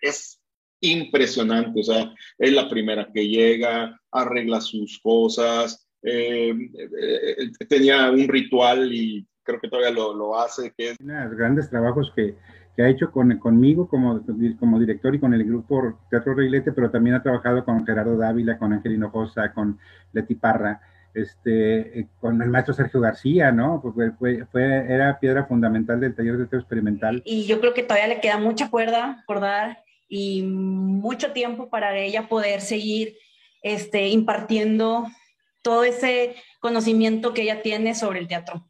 es impresionante, o sea, es la primera que llega, arregla sus cosas, eh, eh, tenía un ritual y creo que todavía lo, lo hace, que es... Grandes trabajos que, que ha hecho con, conmigo como, como director y con el grupo Teatro Reilete, pero también ha trabajado con Gerardo Dávila, con Angelino Josa, con Leti Parra, este, eh, con el maestro Sergio García, ¿no? Porque fue, fue, era piedra fundamental del taller de teatro experimental. Y yo creo que todavía le queda mucha cuerda por dar y mucho tiempo para ella poder seguir este, impartiendo todo ese conocimiento que ella tiene sobre el teatro.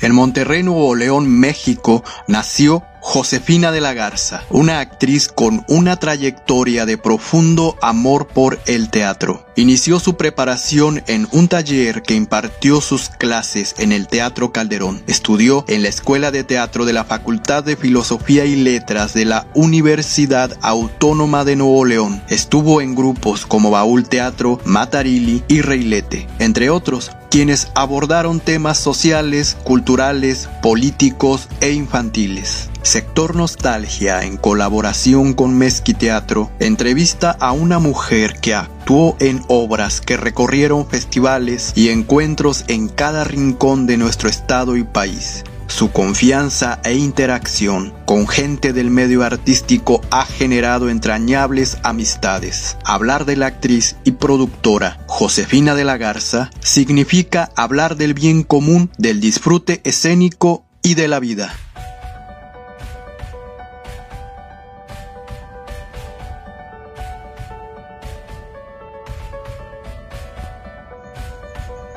En Monterrey, Nuevo León, México, nació Josefina de la Garza, una actriz con una trayectoria de profundo amor por el teatro. Inició su preparación en un taller que impartió sus clases en el Teatro Calderón. Estudió en la Escuela de Teatro de la Facultad de Filosofía y Letras de la Universidad Autónoma de Nuevo León. Estuvo en grupos como Baúl Teatro, Matarili y Reilete, entre otros, quienes abordaron temas sociales, culturales, políticos e infantiles. Sector Nostalgia, en colaboración con Mezqui Teatro, entrevista a una mujer que actuó en obras que recorrieron festivales y encuentros en cada rincón de nuestro estado y país. Su confianza e interacción con gente del medio artístico ha generado entrañables amistades. Hablar de la actriz y productora Josefina de la Garza significa hablar del bien común, del disfrute escénico y de la vida.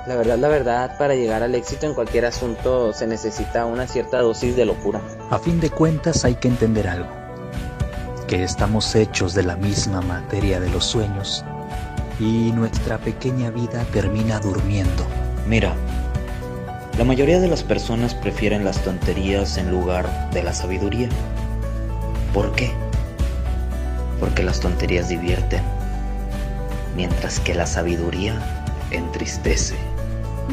La verdad, la verdad, para llegar al éxito en cualquier asunto se necesita una cierta dosis de locura. A fin de cuentas hay que entender algo, que estamos hechos de la misma materia de los sueños y nuestra pequeña vida termina durmiendo. Mira, la mayoría de las personas prefieren las tonterías en lugar de la sabiduría. ¿Por qué? Porque las tonterías divierten, mientras que la sabiduría entristece.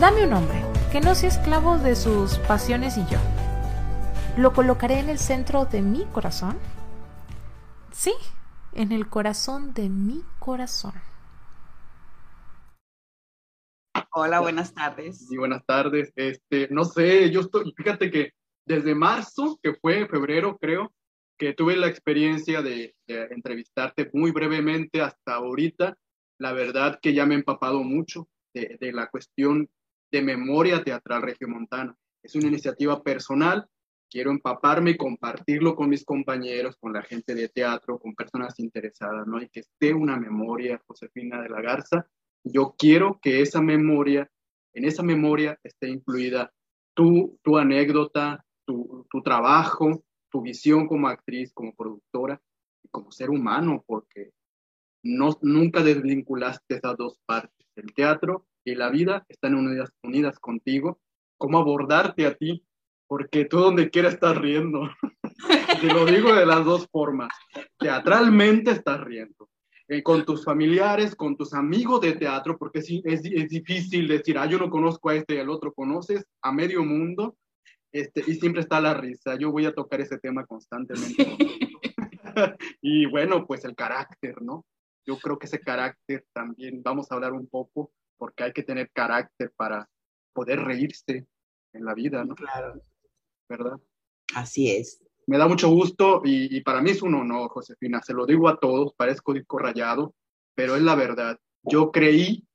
Dame un hombre que no sea esclavo de sus pasiones y yo. ¿Lo colocaré en el centro de mi corazón? Sí, en el corazón de mi corazón. Hola, buenas tardes. Sí, buenas tardes. Este, no sé, yo estoy, fíjate que desde marzo, que fue febrero, creo, que tuve la experiencia de, de entrevistarte muy brevemente hasta ahorita. La verdad que ya me he empapado mucho de, de la cuestión de memoria teatral regiomontana. Es una iniciativa personal, quiero empaparme y compartirlo con mis compañeros, con la gente de teatro, con personas interesadas, ¿no? Y que esté una memoria, Josefina de la Garza. Yo quiero que esa memoria, en esa memoria esté incluida tu, tu anécdota, tu, tu trabajo, tu visión como actriz, como productora y como ser humano, porque no, nunca desvinculaste esas dos partes, el teatro y la vida están unidas, unidas contigo, cómo abordarte a ti, porque tú donde quiera estás riendo. Te lo digo de las dos formas. Teatralmente estás riendo. Eh, con tus familiares, con tus amigos de teatro, porque es, es, es, difícil decir, ah, yo no conozco a este y al otro, conoces a medio mundo, este, y siempre está la risa. Yo voy a tocar ese tema constantemente. y bueno, pues el carácter, ¿no? Yo creo que ese carácter también, vamos a hablar un poco, porque hay que tener carácter para poder reírse en la vida, ¿no? Claro. ¿Verdad? Así es. Me da mucho gusto y, y, para mí es un honor, Josefina. Se lo digo a todos, parezco disco rayado, pero es la verdad. Yo creí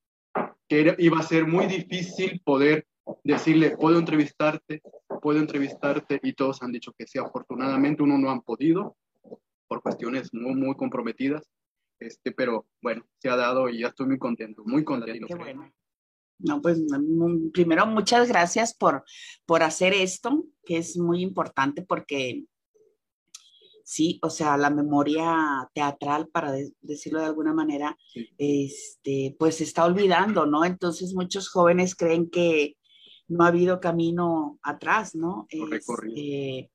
que era, iba a ser muy difícil poder decirle, puedo entrevistarte, puedo entrevistarte, y todos han dicho que sí. Afortunadamente, uno no han podido por cuestiones muy, muy comprometidas, este, pero bueno, se ha dado y ya estoy muy contento, muy contento. Qué bueno. No, pues primero muchas gracias por, por hacer esto, que es muy importante porque sí, o sea, la memoria teatral, para de, decirlo de alguna manera, sí. este, pues se está olvidando, ¿no? Entonces muchos jóvenes creen que no ha habido camino atrás, ¿no? Este,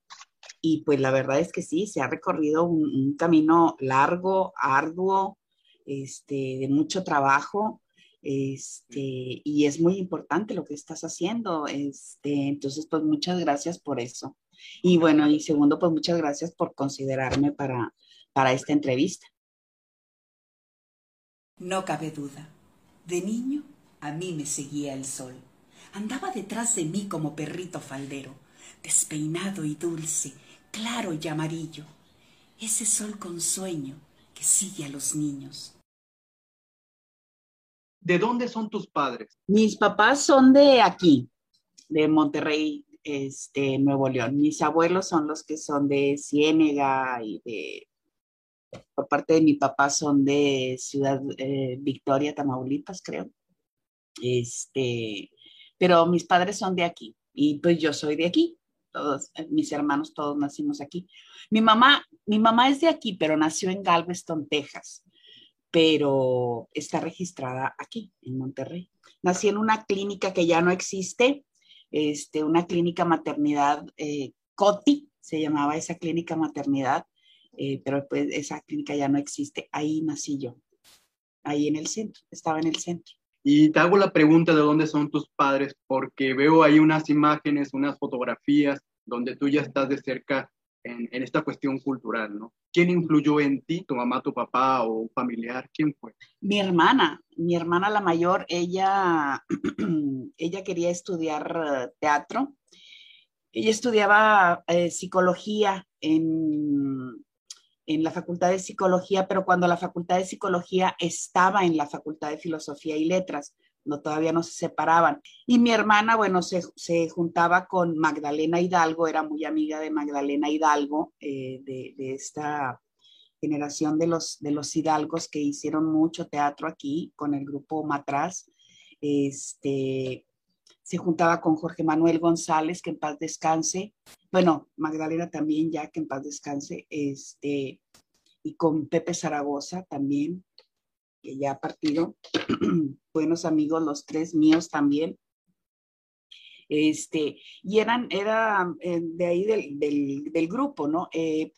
y pues la verdad es que sí, se ha recorrido un, camino largo, arduo, este, de mucho trabajo Este, y es muy importante lo que estás haciendo. Este, entonces, pues muchas gracias por eso. Y bueno, y segundo, pues muchas gracias por considerarme para, para esta entrevista. No cabe duda. De niño a mí me seguía el sol. Andaba detrás de mí como perrito faldero, despeinado y dulce, claro y amarillo. Ese sol con sueño que sigue a los niños. ¿De dónde son tus padres? Mis papás son de aquí, de Monterrey, este, Nuevo León. Mis abuelos son los que son de Ciénega y de, por parte de mi papá son de Ciudad eh, Victoria, Tamaulipas, creo. Este, pero mis padres son de aquí y pues yo soy de aquí. Todos, eh, mis hermanos todos nacimos aquí. Mi mamá, mi mamá es de aquí, pero nació en Galveston, Texas, pero está registrada aquí, en Monterrey. Nací en una clínica que ya no existe, este, una clínica maternidad eh, COTI, se llamaba esa clínica maternidad, eh, pero pues esa clínica ya no existe. Ahí nací yo, ahí en el centro, estaba en el centro. Y te hago la pregunta de dónde son tus padres, porque veo ahí unas imágenes, unas fotografías donde tú ya estás de cerca en, en, esta cuestión cultural, ¿no? ¿Quién influyó en ti, tu mamá, tu papá o un familiar? ¿Quién fue? Mi hermana, mi hermana la mayor, ella, ella quería estudiar eh, teatro. Ella estudiaba eh, psicología en, en la Facultad de Psicología, pero cuando la Facultad de Psicología estaba en la Facultad de Filosofía y Letras, no todavía no se separaban. Y mi hermana, bueno, se, se juntaba con Magdalena Hidalgo, era muy amiga de Magdalena Hidalgo, eh, de, de, esta generación de los, de los hidalgos que hicieron mucho teatro aquí con el grupo Matraz. Este, se juntaba con Jorge Manuel González, que en paz descanse, bueno, Magdalena también, ya que en paz descanse, este, y con Pepe Zaragoza también, que ya ha partido, buenos amigos los tres míos también. Este, y eran, era eh, de ahí del, del, grupo, ¿no? Eh,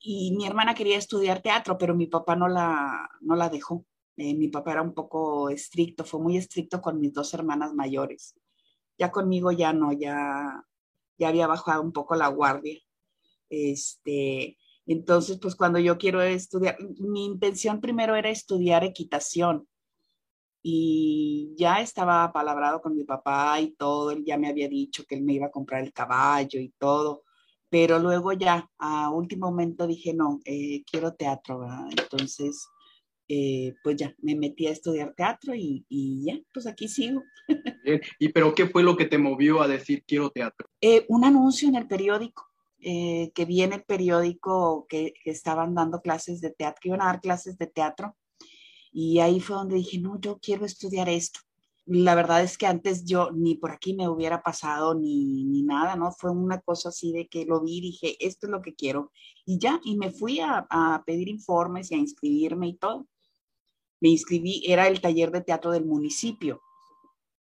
y mi hermana quería estudiar teatro, pero mi papá no la, no la dejó. Eh, mi papá era un poco estricto, fue muy estricto con mis dos hermanas mayores. Ya conmigo ya no, ya, ya había bajado un poco la guardia. Este, entonces, pues cuando yo quiero estudiar, mi intención primero era estudiar equitación y ya estaba palabrado con mi papá y todo, él ya me había dicho que él me iba a comprar el caballo y todo, pero luego ya a último momento dije, no, eh, quiero teatro. Entonces, eh, pues ya me metí a estudiar teatro y, y ya, pues aquí sigo. ¿Y pero qué fue lo que te movió a decir quiero teatro? Eh, un anuncio en el periódico. Eh, que vi en el periódico que, estaban dando clases de teatro, que iban a dar clases de teatro. Y ahí fue donde dije, no, yo quiero estudiar esto. La verdad es que antes yo ni por aquí me hubiera pasado ni, ni nada, ¿no? Fue una cosa así de que lo vi y dije, esto es lo que quiero. Y ya, y me fui a, a pedir informes y a inscribirme y todo. Me inscribí, era el taller de teatro del municipio,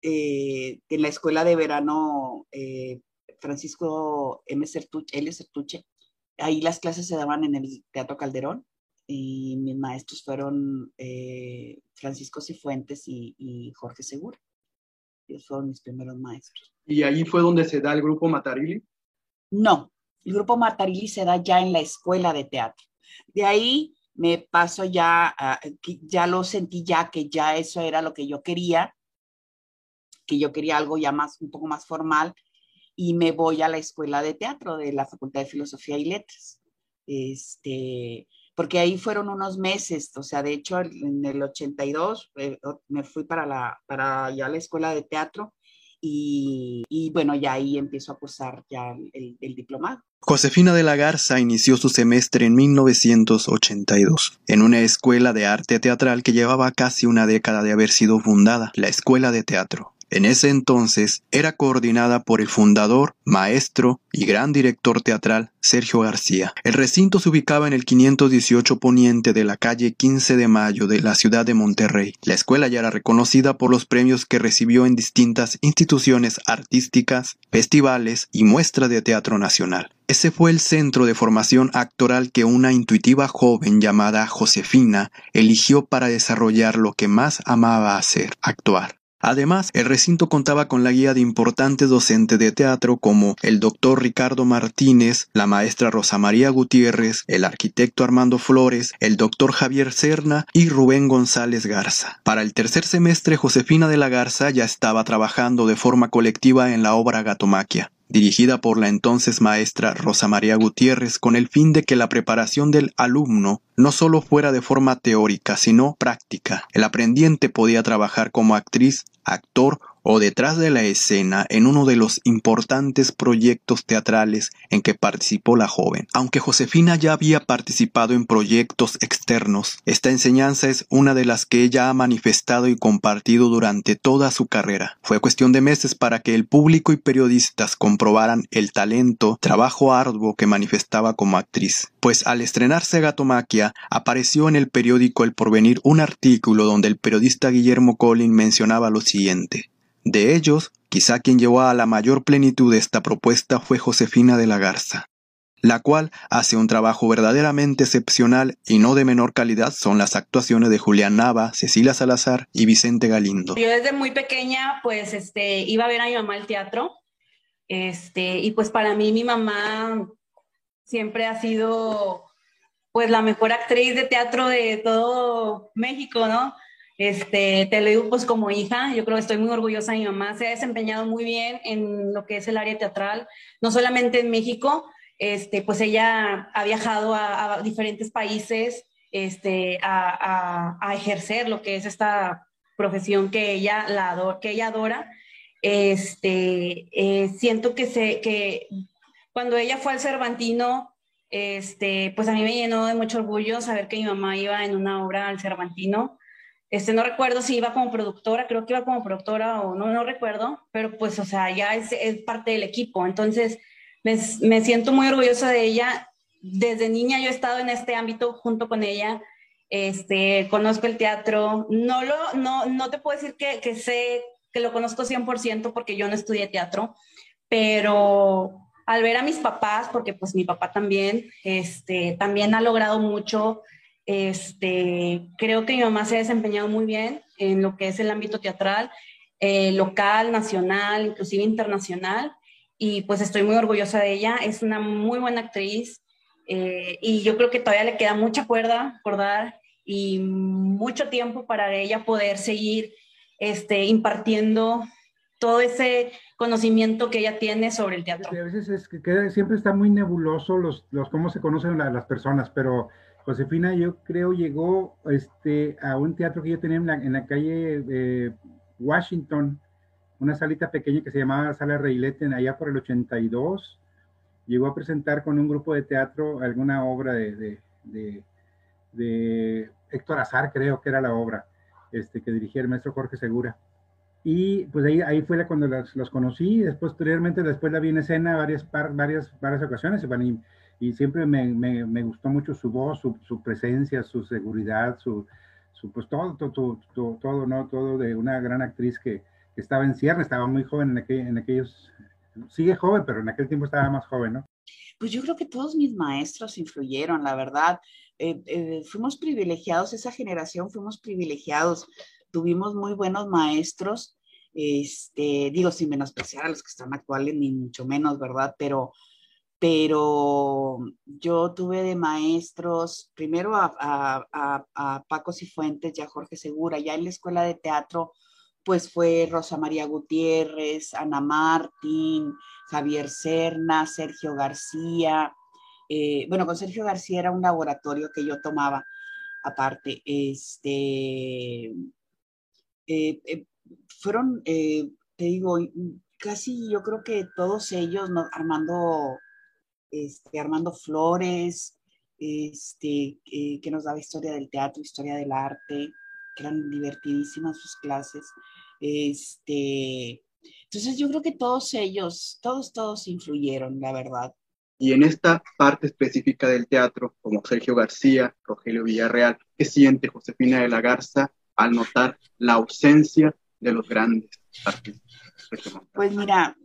eh, en la escuela de verano eh, Francisco M. Sertuche, L. Sertuche. Ahí las clases se daban en el Teatro Calderón y mis maestros fueron eh, Francisco Cifuentes y, y, Jorge Segura. Ellos fueron mis primeros maestros. ¿Y ahí fue donde se da el grupo Matarili? No, el grupo Matarili se da ya en la escuela de teatro. De ahí me paso ya, uh, ya lo sentí ya que ya eso era lo que yo quería, que yo quería algo ya más, un poco más formal y me voy a la escuela de teatro de la Facultad de Filosofía y Letras. Este, porque ahí fueron unos meses, o sea, de hecho en el 82 eh, me fui para, la, para ya la escuela de teatro y, y, bueno, ya ahí empiezo a cursar ya el, el, diplomado. Josefina de la Garza inició su semestre en 1982, en una escuela de arte teatral que llevaba casi una década de haber sido fundada, la Escuela de Teatro. En ese entonces era coordinada por el fundador, maestro y gran director teatral Sergio García. El recinto se ubicaba en el 518 poniente de la calle 15 de Mayo de la ciudad de Monterrey. La escuela ya era reconocida por los premios que recibió en distintas instituciones artísticas, festivales y muestras de teatro nacional. Ese fue el centro de formación actoral que una intuitiva joven llamada Josefina eligió para desarrollar lo que más amaba hacer, actuar. Además, el recinto contaba con la guía de importantes docentes de teatro como el doctor Ricardo Martínez, la maestra Rosa María Gutiérrez, el arquitecto Armando Flores, el doctor Javier Serna y Rubén González Garza. Para el tercer semestre, Josefina de la Garza ya estaba trabajando de forma colectiva en la obra Gatomaquia dirigida por la entonces maestra Rosa María Gutiérrez con el fin de que la preparación del alumno no solo fuera de forma teórica, sino práctica. El aprendiente podía trabajar como actriz, actor o detrás de la escena en uno de los importantes proyectos teatrales en que participó la joven. Aunque Josefina ya había participado en proyectos externos, esta enseñanza es una de las que ella ha manifestado y compartido durante toda su carrera. Fue cuestión de meses para que el público y periodistas comprobaran el talento, trabajo arduo que manifestaba como actriz. Pues al estrenarse Gatomaquia, apareció en el periódico El Porvenir un artículo donde el periodista Guillermo Collin mencionaba lo siguiente. De ellos, quizá quien llevó a la mayor plenitud esta propuesta fue Josefina de la Garza, la cual hace un trabajo verdaderamente excepcional y no de menor calidad son las actuaciones de Julián Nava, Cecilia Salazar y Vicente Galindo. Yo desde muy pequeña pues este iba a ver a mi mamá al teatro. Este, y pues para mí mi mamá siempre ha sido pues la mejor actriz de teatro de todo México, ¿no? Este, te lo digo pues como hija, yo creo que estoy muy orgullosa de mi mamá, se ha desempeñado muy bien en lo que es el área teatral, no solamente en México, este, pues ella ha viajado a, diferentes países este, a, a, ejercer lo que es esta profesión que ella, la que ella adora. Este, eh, siento que, se, que cuando ella fue al Cervantino, este, pues a mí me llenó de mucho orgullo saber que mi mamá iba en una obra al Cervantino. Este, no recuerdo si iba como productora, creo que iba como productora o no, no recuerdo, pero pues, o sea, ya es, es parte del equipo. Entonces, me, me, siento muy orgullosa de ella. Desde niña yo he estado en este ámbito junto con ella. Este, conozco el teatro. No, lo, no, no te puedo decir que, que sé que lo conozco 100% porque yo no estudié teatro, pero al ver a mis papás, porque pues mi papá también, este, también ha logrado mucho este, creo que mi mamá se ha desempeñado muy bien en lo que es el ámbito teatral, eh, local, nacional, inclusive internacional, y pues estoy muy orgullosa de ella. Es una muy buena actriz eh, y yo creo que todavía le queda mucha cuerda por dar y mucho tiempo para ella poder seguir este, impartiendo todo ese conocimiento que ella tiene sobre el teatro. a veces es que siempre está muy nebuloso los, los cómo se conocen las personas, pero Josefina, yo creo, llegó este, a un teatro que yo tenía en la, calle de Washington, una salita pequeña que se llamaba Sala Reilete, allá por el 82. Llegó a presentar con un grupo de teatro alguna obra de, de, Héctor Azar, creo que era la obra, este, que dirigía el maestro Jorge Segura. Y pues ahí, fue cuando los, conocí. Después, posteriormente, después la vi en escena varias, varias, varias ocasiones. Y, y siempre me, me, me, gustó mucho su voz, su, su, presencia, su seguridad, su, su pues todo, todo, todo, todo, ¿no? Todo de una gran actriz que, que estaba en cierre, estaba muy joven en, aquel, en aquellos, sigue joven, pero en aquel tiempo estaba más joven, ¿no? Pues yo creo que todos mis maestros influyeron, la verdad. Eh, eh, fuimos privilegiados, esa generación fuimos privilegiados, tuvimos muy buenos maestros, este, digo, sin menospreciar a los que están actuales, ni mucho menos, ¿verdad? Pero pero yo tuve de maestros, primero a, a, a, Paco Cifuentes y a Jorge Segura, ya en la escuela de teatro, pues fue Rosa María Gutiérrez, Ana Martín, Javier Serna, Sergio García. Eh, bueno, con Sergio García era un laboratorio que yo tomaba aparte. Este, eh, eh, fueron, te digo, casi yo creo que todos ellos, Armando este, Armando Flores, este, que nos daba historia del teatro, historia del arte, que eran divertidísimas sus clases. Este, entonces yo creo que todos ellos, todos, todos influyeron, la verdad. Y en esta parte específica del teatro, como Sergio García, Rogelio Villarreal, ¿qué siente Josefina de la Garza al notar la ausencia de los grandes artistas? Pues mira,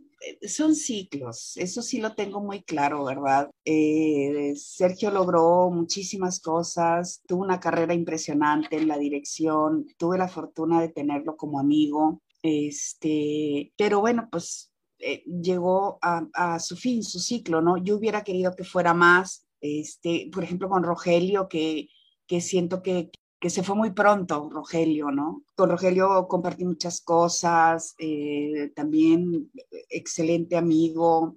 son ciclos, eso sí lo tengo muy claro, ¿verdad? Eh, Sergio logró muchísimas cosas, tuvo una carrera impresionante en la dirección, tuve la fortuna de tenerlo como amigo, este, pero bueno, pues eh, llegó a, su fin, su ciclo, ¿no? Yo hubiera querido que fuera más, este, por ejemplo, con Rogelio, que, que siento que, que se fue muy pronto, Rogelio, ¿no? Con Rogelio compartí muchas cosas, eh, también excelente amigo.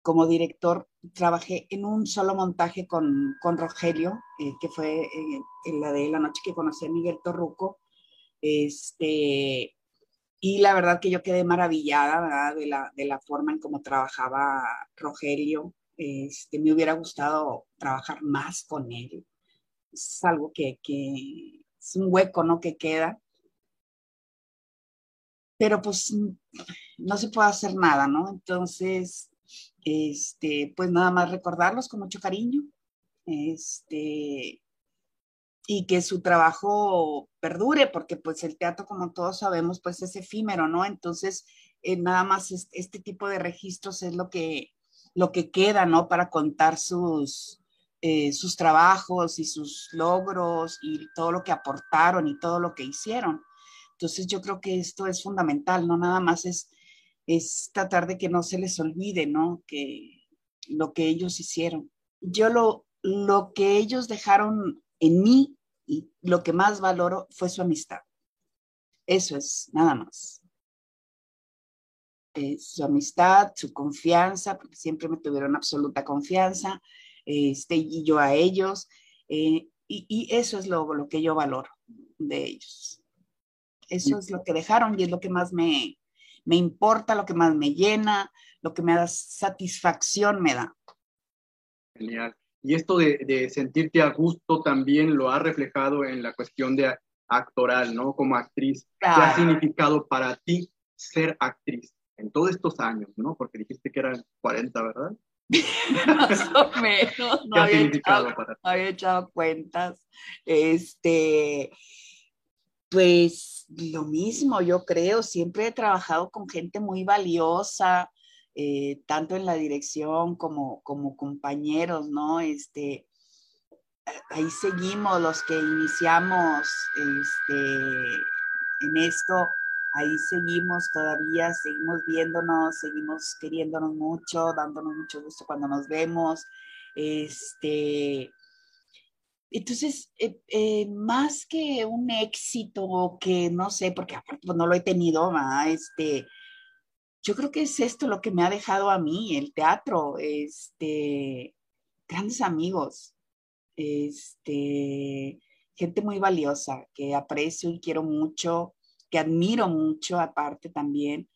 Como director, trabajé en un solo montaje con, con Rogelio, eh, que fue eh, en la de la noche que conocí a Miguel Torruco. Este, y la verdad que yo quedé maravillada De, la, de la forma en cómo trabajaba Rogelio. Este, me hubiera gustado trabajar más con él es algo que, es un hueco, ¿no? Que queda. Pero pues no se puede hacer nada, ¿no? Entonces, este, pues nada más recordarlos con mucho cariño, este, y que su trabajo perdure, porque pues el teatro, como todos sabemos, pues es efímero, ¿no? Entonces, eh, nada más este tipo de registros es lo que, lo que queda, ¿no? Para contar sus, eh, sus trabajos y sus logros y todo lo que aportaron y todo lo que hicieron. Entonces yo creo que esto es fundamental, no nada más es, es tratar de que no se les olvide, ¿no? Que lo que ellos hicieron. Yo lo, lo que ellos dejaron en mí y lo que más valoro fue su amistad. Eso es, nada más. su amistad, su confianza, porque siempre me tuvieron absoluta confianza, este, y yo a ellos. Eh, y, eso es lo, lo, que yo valoro de ellos. Eso es lo que dejaron y es lo que más me, me importa, lo que más me llena, lo que me da satisfacción me da. Genial. Y esto de, de, sentirte a gusto también lo ha reflejado en la cuestión de actoral, ¿no? Como actriz. ¿Qué ha significado para ti ser actriz en todos estos años, ¿no? Porque dijiste que eran 40, ¿verdad? Más o menos, no había echado, había echado cuentas. Este, pues lo mismo, yo creo, siempre he trabajado con gente muy valiosa, eh, tanto en la dirección como, como compañeros, ¿no? Este, ahí seguimos los que iniciamos este, en esto ahí seguimos todavía, seguimos viéndonos, seguimos queriéndonos mucho, dándonos mucho gusto cuando nos vemos. Este, entonces, eh, eh, más que un éxito que no sé, porque aparte pues, no lo he tenido, este, yo creo que es esto lo que me ha dejado a mí, el teatro, este, grandes amigos, este, gente muy valiosa que aprecio y quiero mucho que admiro mucho aparte también.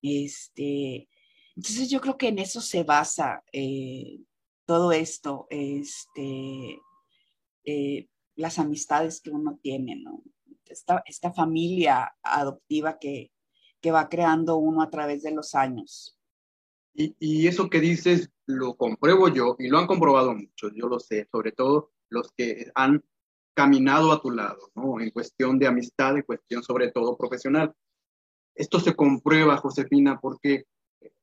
Este, entonces yo creo que en eso se basa eh, todo esto, este, eh, las amistades que uno tiene, ¿no? Esta, esta familia adoptiva que, que, va creando uno a través de los años. Y, y, eso que dices lo compruebo yo y lo han comprobado muchos, yo lo sé, sobre todo los que han caminado a tu lado, ¿no? En cuestión de amistad, en cuestión sobre todo profesional. Esto se comprueba, Josefina, porque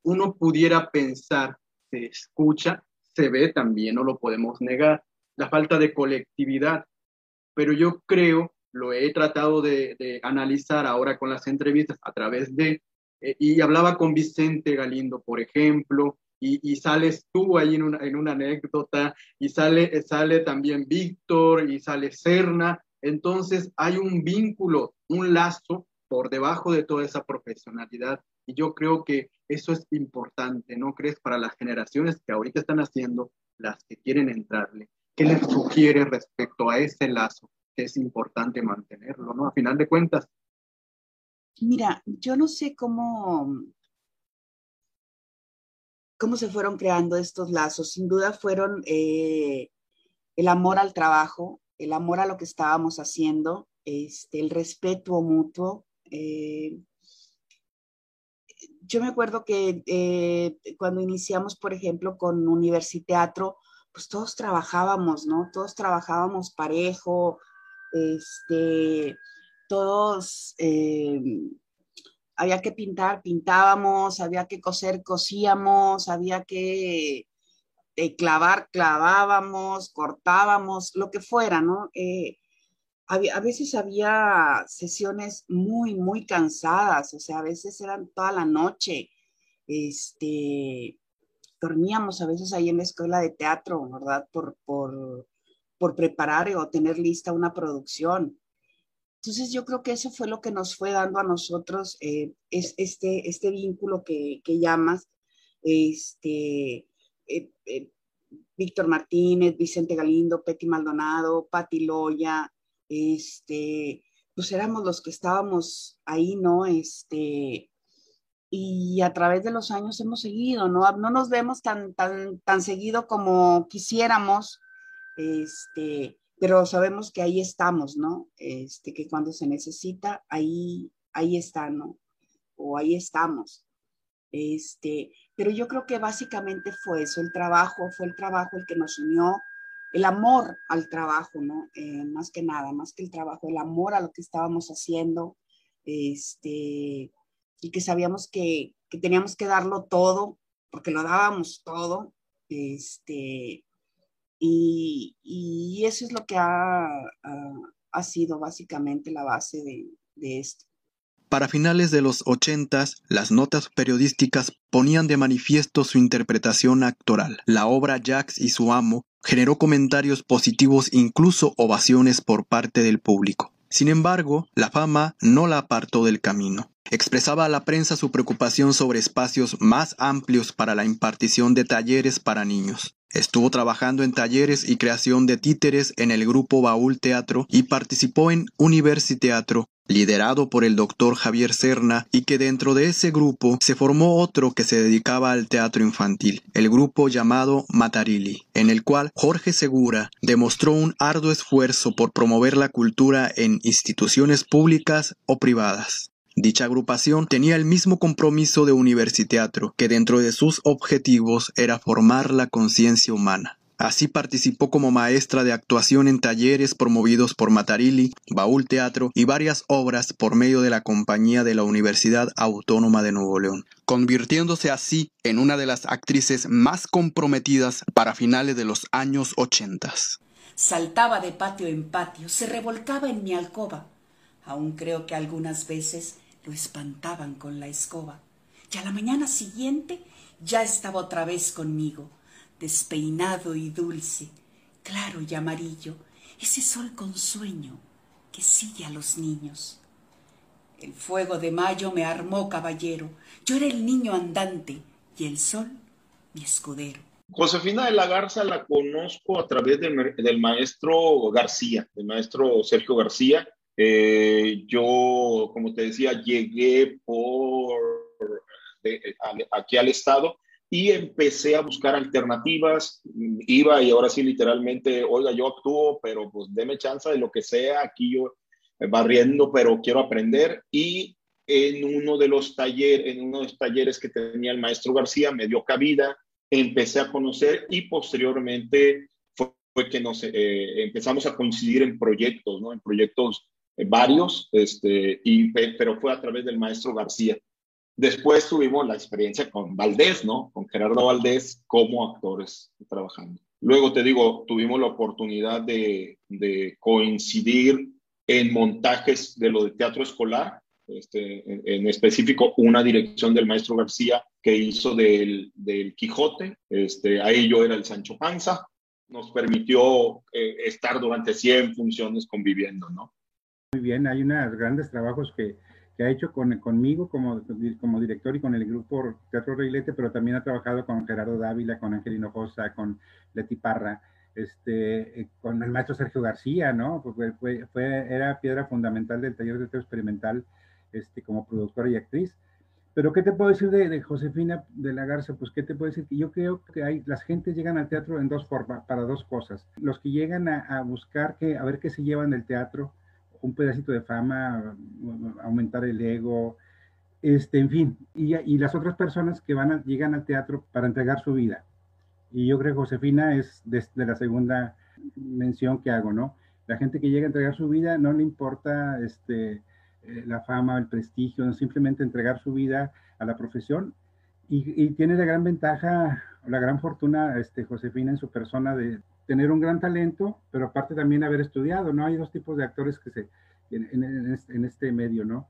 uno pudiera pensar, se escucha, se ve también, no lo podemos negar, la falta de colectividad. Pero yo creo, lo he tratado de, analizar ahora con las entrevistas a través de, eh, y hablaba con Vicente Galindo, por ejemplo, y, sales tú ahí en una, en una anécdota, y sale, sale también Víctor, y sale Serna. Entonces hay un vínculo, un lazo por debajo de toda esa profesionalidad. Y yo creo que eso es importante, ¿no crees? Para las generaciones que ahorita están haciendo, las que quieren entrarle. ¿Qué les sugiere respecto a ese lazo? Que es importante mantenerlo, ¿no? A final de cuentas. Mira, yo no sé cómo, cómo se fueron creando estos lazos. Sin duda fueron eh, el amor al trabajo, el amor a lo que estábamos haciendo, este, el respeto mutuo, Eh, yo me acuerdo que eh, cuando iniciamos, por ejemplo, con Universiteatro, pues todos trabajábamos, ¿no? Todos trabajábamos parejo, este, todos, había que pintar, pintábamos, había que coser, cosíamos, había que eh, clavar, clavábamos, cortábamos, lo que fuera, ¿no? a veces había sesiones muy, muy cansadas, o sea, a veces eran toda la noche, este, dormíamos a veces ahí en la escuela de teatro, ¿verdad? Por, por, por preparar o tener lista una producción. Entonces yo creo que eso fue lo que nos fue dando a nosotros eh, es, este, este vínculo que, que llamas, este, eh, eh, Víctor Martínez, Vicente Galindo, Petty Maldonado, Pati Loya, este, pues éramos los que estábamos ahí, ¿no? Este, y a través de los años hemos seguido, ¿no? No nos vemos tan, tan, tan seguido como quisiéramos, este, pero sabemos que ahí estamos, ¿no? Este, que cuando se necesita, ahí, ahí está, ¿no? O ahí estamos. Este, pero yo creo que básicamente fue eso, el trabajo, fue el trabajo el que nos unió, el amor al trabajo, ¿no? Eh, más que nada, más que el trabajo, el amor a lo que estábamos haciendo, este, y que sabíamos que, teníamos que darlo todo, porque lo dábamos todo, este, y, eso es lo que ha, sido básicamente la base de, de esto. Para finales de los ochentas, las notas periodísticas ponían de manifiesto su interpretación actoral. La obra Jax y su amo generó comentarios positivos, incluso ovaciones por parte del público. Sin embargo, la fama no la apartó del camino. Expresaba a la prensa su preocupación sobre espacios más amplios para la impartición de talleres para niños. Estuvo trabajando en talleres y creación de títeres en el grupo Baúl Teatro y participó en University Teatro, liderado por el doctor Javier Serna, y que dentro de ese grupo se formó otro que se dedicaba al teatro infantil, el grupo llamado Matarili, en el cual Jorge Segura demostró un arduo esfuerzo por promover la cultura en instituciones públicas o privadas. Dicha agrupación tenía el mismo compromiso de Universiteatro, que dentro de sus objetivos era formar la conciencia humana. Así participó como maestra de actuación en talleres promovidos por Matarili, Baúl Teatro y varias obras por medio de la compañía de la Universidad Autónoma de Nuevo León, convirtiéndose así en una de las actrices más comprometidas para finales de los años ochentas. Saltaba de patio en patio, se revolcaba en mi alcoba. Aún creo que algunas veces lo espantaban con la escoba. Y a la mañana siguiente ya estaba otra vez conmigo, despeinado y dulce, claro y amarillo, ese sol con sueño que sigue a los niños. El fuego de mayo me armó caballero, yo era el niño andante y el sol mi escudero. Josefina de la Garza la conozco a través del maestro García, del maestro Sergio García, eh, yo, como te decía, llegué por aquí al estado y empecé a buscar alternativas. Iba y ahora sí, literalmente, oiga, yo actúo, pero pues deme chance de lo que sea. Aquí yo barriendo, pero quiero aprender. Y en uno de los talleres, en uno de los talleres que tenía el maestro García, me dio cabida, empecé a conocer y posteriormente fue, que nos eh, empezamos a coincidir en proyectos, ¿no? En proyectos varios, este, y, pero fue a través del maestro García. Después tuvimos la experiencia con Valdés, ¿no? Con Gerardo Valdés como actores trabajando. Luego te digo, tuvimos la oportunidad de, de coincidir en montajes de lo de teatro escolar, este, en, en, específico una dirección del maestro García que hizo del, del, Quijote, este, ahí yo era el Sancho Panza, nos permitió eh, estar durante 100 funciones conviviendo, ¿no? Muy bien, hay unos grandes trabajos que, que ha hecho con, conmigo como, como director y con el grupo Teatro Reilete, pero también ha trabajado con Gerardo Dávila, con Angelino Josa, con Leti Parra, este, eh, con el maestro Sergio García, ¿no? Fue, fue, fue, era piedra fundamental del taller de teatro experimental este, como productora y actriz. Pero, ¿qué te puedo decir de, de, Josefina de la Garza? Pues, ¿qué te puedo decir? Yo creo que hay, las gentes llegan al teatro en dos formas, para dos cosas. Los que llegan a, a buscar, que, a ver qué se llevan del teatro, un pedacito de fama, aumentar el ego, este, en fin, y, las otras personas que van a, llegan al teatro para entregar su vida. Y yo creo que Josefina es de, la segunda mención que hago, ¿no? La gente que llega a entregar su vida no le importa este, eh, la fama, el prestigio, simplemente entregar su vida a la profesión. Y, y, tiene la gran ventaja, la gran fortuna, este, Josefina, en su persona de tener un gran talento, pero aparte también haber estudiado, ¿no? Hay dos tipos de actores que se, en, este, medio, ¿no?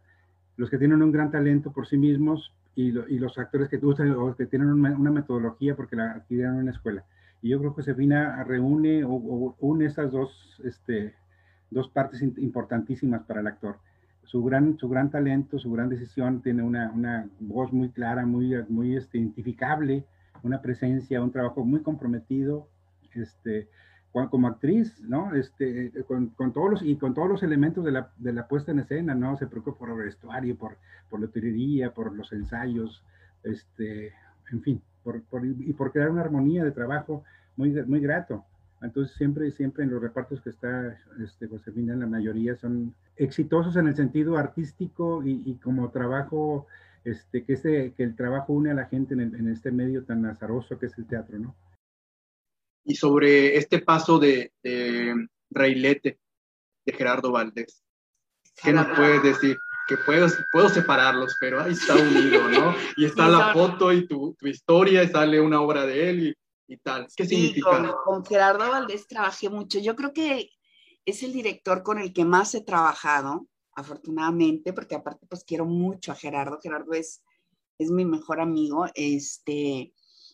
Los que tienen un gran talento por sí mismos y, los actores que usan o que tienen una, metodología porque la adquirieron en una escuela. Y yo creo que Josefina reúne o, o une esas dos, este, dos partes importantísimas para el actor. Su gran, su gran talento, su gran decisión, tiene una, una voz muy clara, muy, muy este, identificable, una presencia, un trabajo muy comprometido, este, como actriz, ¿no? Este, con, con, todos los, y con todos los elementos de la, de la puesta en escena, ¿no? Se preocupa por el vestuario, por, por la utilería, por los ensayos, este, en fin, por, por, y por crear una armonía de trabajo muy, muy grato. Entonces siempre, siempre en los repartos que está este, Josefina, la mayoría son exitosos en el sentido artístico y, y como trabajo, este, que, este, que el trabajo une a la gente en, el, en este medio tan azaroso que es el teatro, ¿no? Y sobre este paso de, de Reilete, de Gerardo Valdés. ¿Qué nos puedes decir? Que puedo, puedo separarlos, pero ahí está unido, ¿no? Y está la foto y tu, tu, historia, y sale una obra de él y, y tal. ¿Qué sí, significa? Con, con, Gerardo Valdés trabajé mucho. Yo creo que es el director con el que más he trabajado, afortunadamente, porque aparte pues quiero mucho a Gerardo. Gerardo es, es mi mejor amigo. Este,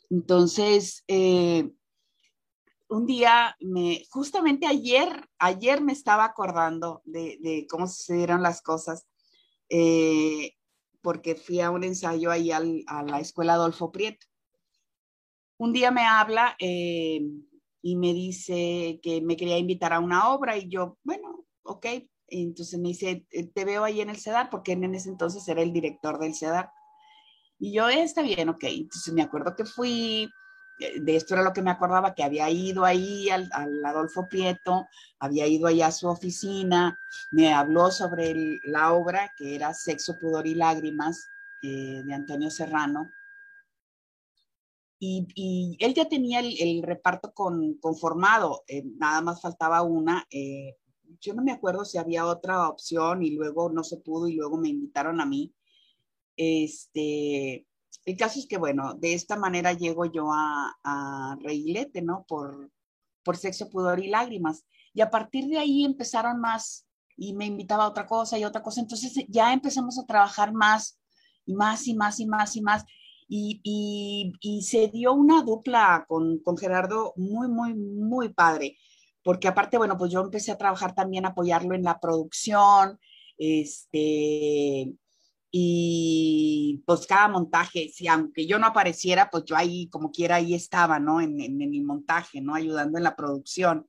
entonces, eh, un día, me, justamente ayer, ayer me estaba acordando de, de cómo sucedieron las cosas, eh, porque fui a un ensayo ahí a la escuela Adolfo Prieto. Un día me habla eh, y me dice que me quería invitar a una obra y yo, bueno, ok. Entonces me dice, eh, te veo ahí en el CEDAR, porque en ese entonces era el director del CEDAR. Y yo, está bien, ok. Entonces me acuerdo que fui, de esto era lo que me acordaba, que había ido ahí al, al Adolfo Prieto, había ido allá a su oficina, me habló sobre la obra que era Sexo, Pudor y Lágrimas eh, de Antonio Serrano. Y, él ya tenía el, reparto con, conformado, eh, nada más faltaba una. Eh, yo no me acuerdo si había otra opción y luego no se pudo y luego me invitaron a mí. Este, el caso es que, bueno, de esta manera llego yo a, a Reilete, ¿no? Por, por sexo, pudor y lágrimas. Y a partir de ahí empezaron más y me invitaba a otra cosa y otra cosa. Entonces ya empezamos a trabajar más y más y más y más y más. Y, y, y se dio una dupla con, con, Gerardo muy, muy, muy padre. Porque aparte, bueno, pues yo empecé a trabajar también, apoyarlo en la producción, este, y pues cada montaje, si aunque yo no apareciera, pues yo ahí como quiera ahí estaba, ¿no? En, en, en, montaje, ¿no? Ayudando en la producción.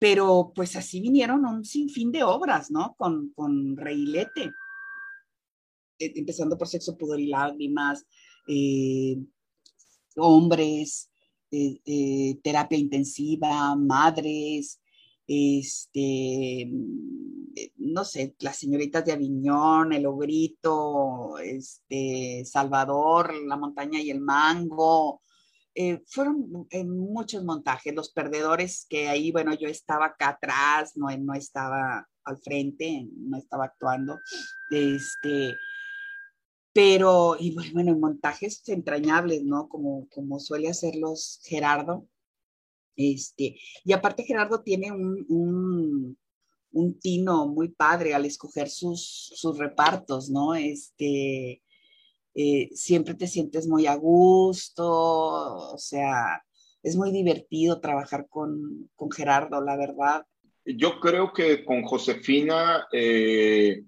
Pero pues así vinieron un sinfín de obras, ¿no? Con, con Reilete, eh, empezando por Sexo, Pudor y Lágrimas, eh, Hombres, eh, eh Terapia Intensiva, Madres, este, no sé, las señoritas de Aviñón, el Ogrito, este, Salvador, la montaña y el mango. Eh, fueron en muchos montajes, los perdedores que ahí, bueno, yo estaba acá atrás, no, no estaba al frente, no estaba actuando. Este, pero, y bueno, en montajes entrañables, ¿no? Como, como suele hacerlos Gerardo, este, y aparte Gerardo tiene un, un, tino muy padre al escoger sus, sus repartos, ¿no? Este, eh, siempre te sientes muy a gusto, o sea, es muy divertido trabajar con, con Gerardo, la verdad. Yo creo que con Josefina, eh,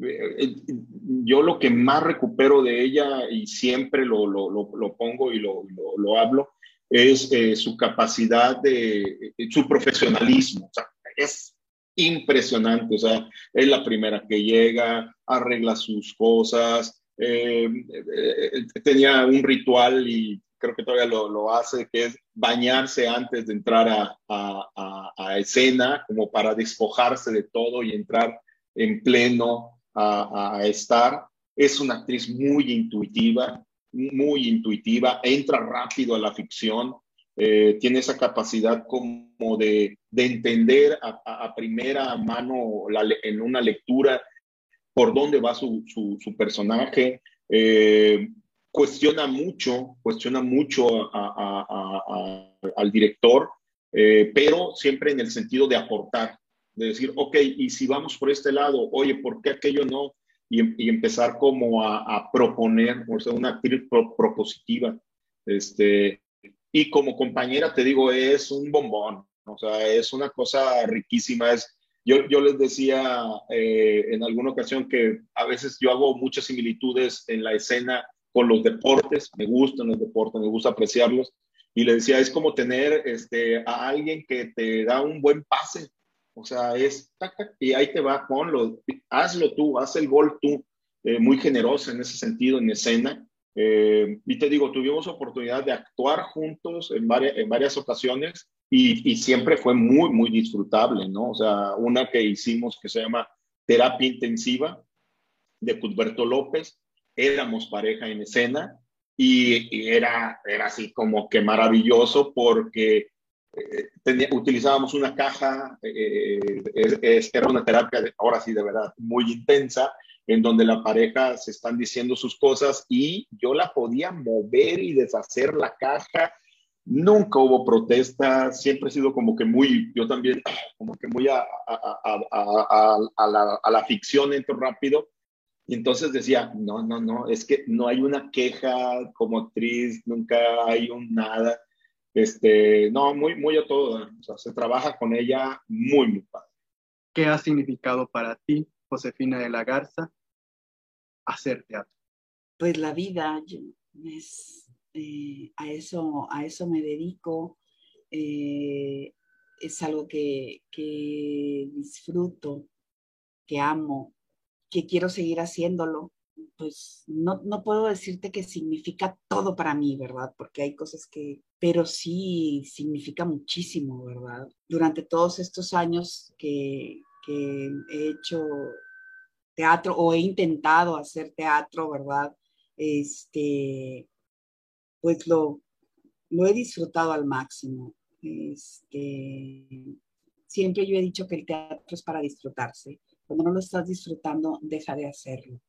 eh, yo lo que más recupero de ella y siempre lo, lo, lo, lo pongo y lo, hablo, es eh, su capacidad de, eh, su profesionalismo. Es impresionante. O sea, es la primera que llega, arregla sus cosas. Eh, eh tenía un ritual y creo que todavía lo, lo hace, que es bañarse antes de entrar a, a, a, escena, como para despojarse de todo y entrar en pleno a, estar. Es una actriz muy intuitiva, muy intuitiva, entra rápido a la ficción, eh, tiene esa capacidad como de, de entender a, primera mano en una lectura por dónde va su, su, personaje. Eh, cuestiona mucho, cuestiona mucho al director, eh, pero siempre en el sentido de aportar, de decir, ok, y si vamos por este lado, oye, ¿por qué aquello no? Y, empezar como a, proponer, o sea, una actriz propositiva. Este, y como compañera, te digo, es un bombón, o sea, es una cosa riquísima. Es, yo, yo les decía eh, en alguna ocasión que a veces yo hago muchas similitudes en la escena con los deportes, me gustan los deportes, me gusta apreciarlos. Y le decía, es como tener este, a alguien que te da un buen pase. O sea, es, y ahí te va, ponlo, hazlo tú, haz el gol tú. Eh, muy generosa en ese sentido, en escena. Eh, y te digo, tuvimos oportunidad de actuar juntos en varias, en varias ocasiones y, y, siempre fue muy, muy disfrutable, ¿no? O sea, una que hicimos que se llama Terapia Intensiva de Cusberto López, éramos pareja en escena y, era, era así como que maravilloso porque eh, utilizábamos una caja, eh, era una terapia, ahora sí, de verdad, muy intensa en donde la pareja se están diciendo sus cosas y yo la podía mover y deshacer la caja. Nunca hubo protesta, siempre he sido como que muy, yo también, como que muy a, la, a la ficción entro rápido. Y entonces decía, no, no, no, es que no hay una queja como actriz, nunca hay un nada. Este, no, muy, muy a todo. O sea, se trabaja con ella muy, muy padre. ¿Qué ha significado para ti, Josefina de la Garza, hacer teatro? Pues la vida, es, eh, a, eso, a eso me dedico. Eh, es algo que, que disfruto, que amo, que quiero seguir haciéndolo. Pues no, no puedo decirte que significa todo para mí, ¿verdad? Porque hay cosas que, pero sí significa muchísimo, ¿verdad? Durante todos estos años que, que he hecho teatro o he intentado hacer teatro, ¿verdad? Este, pues lo, lo he disfrutado al máximo. Este, siempre yo he dicho que el teatro es para disfrutarse. Cuando no lo estás disfrutando, deja de hacerlo.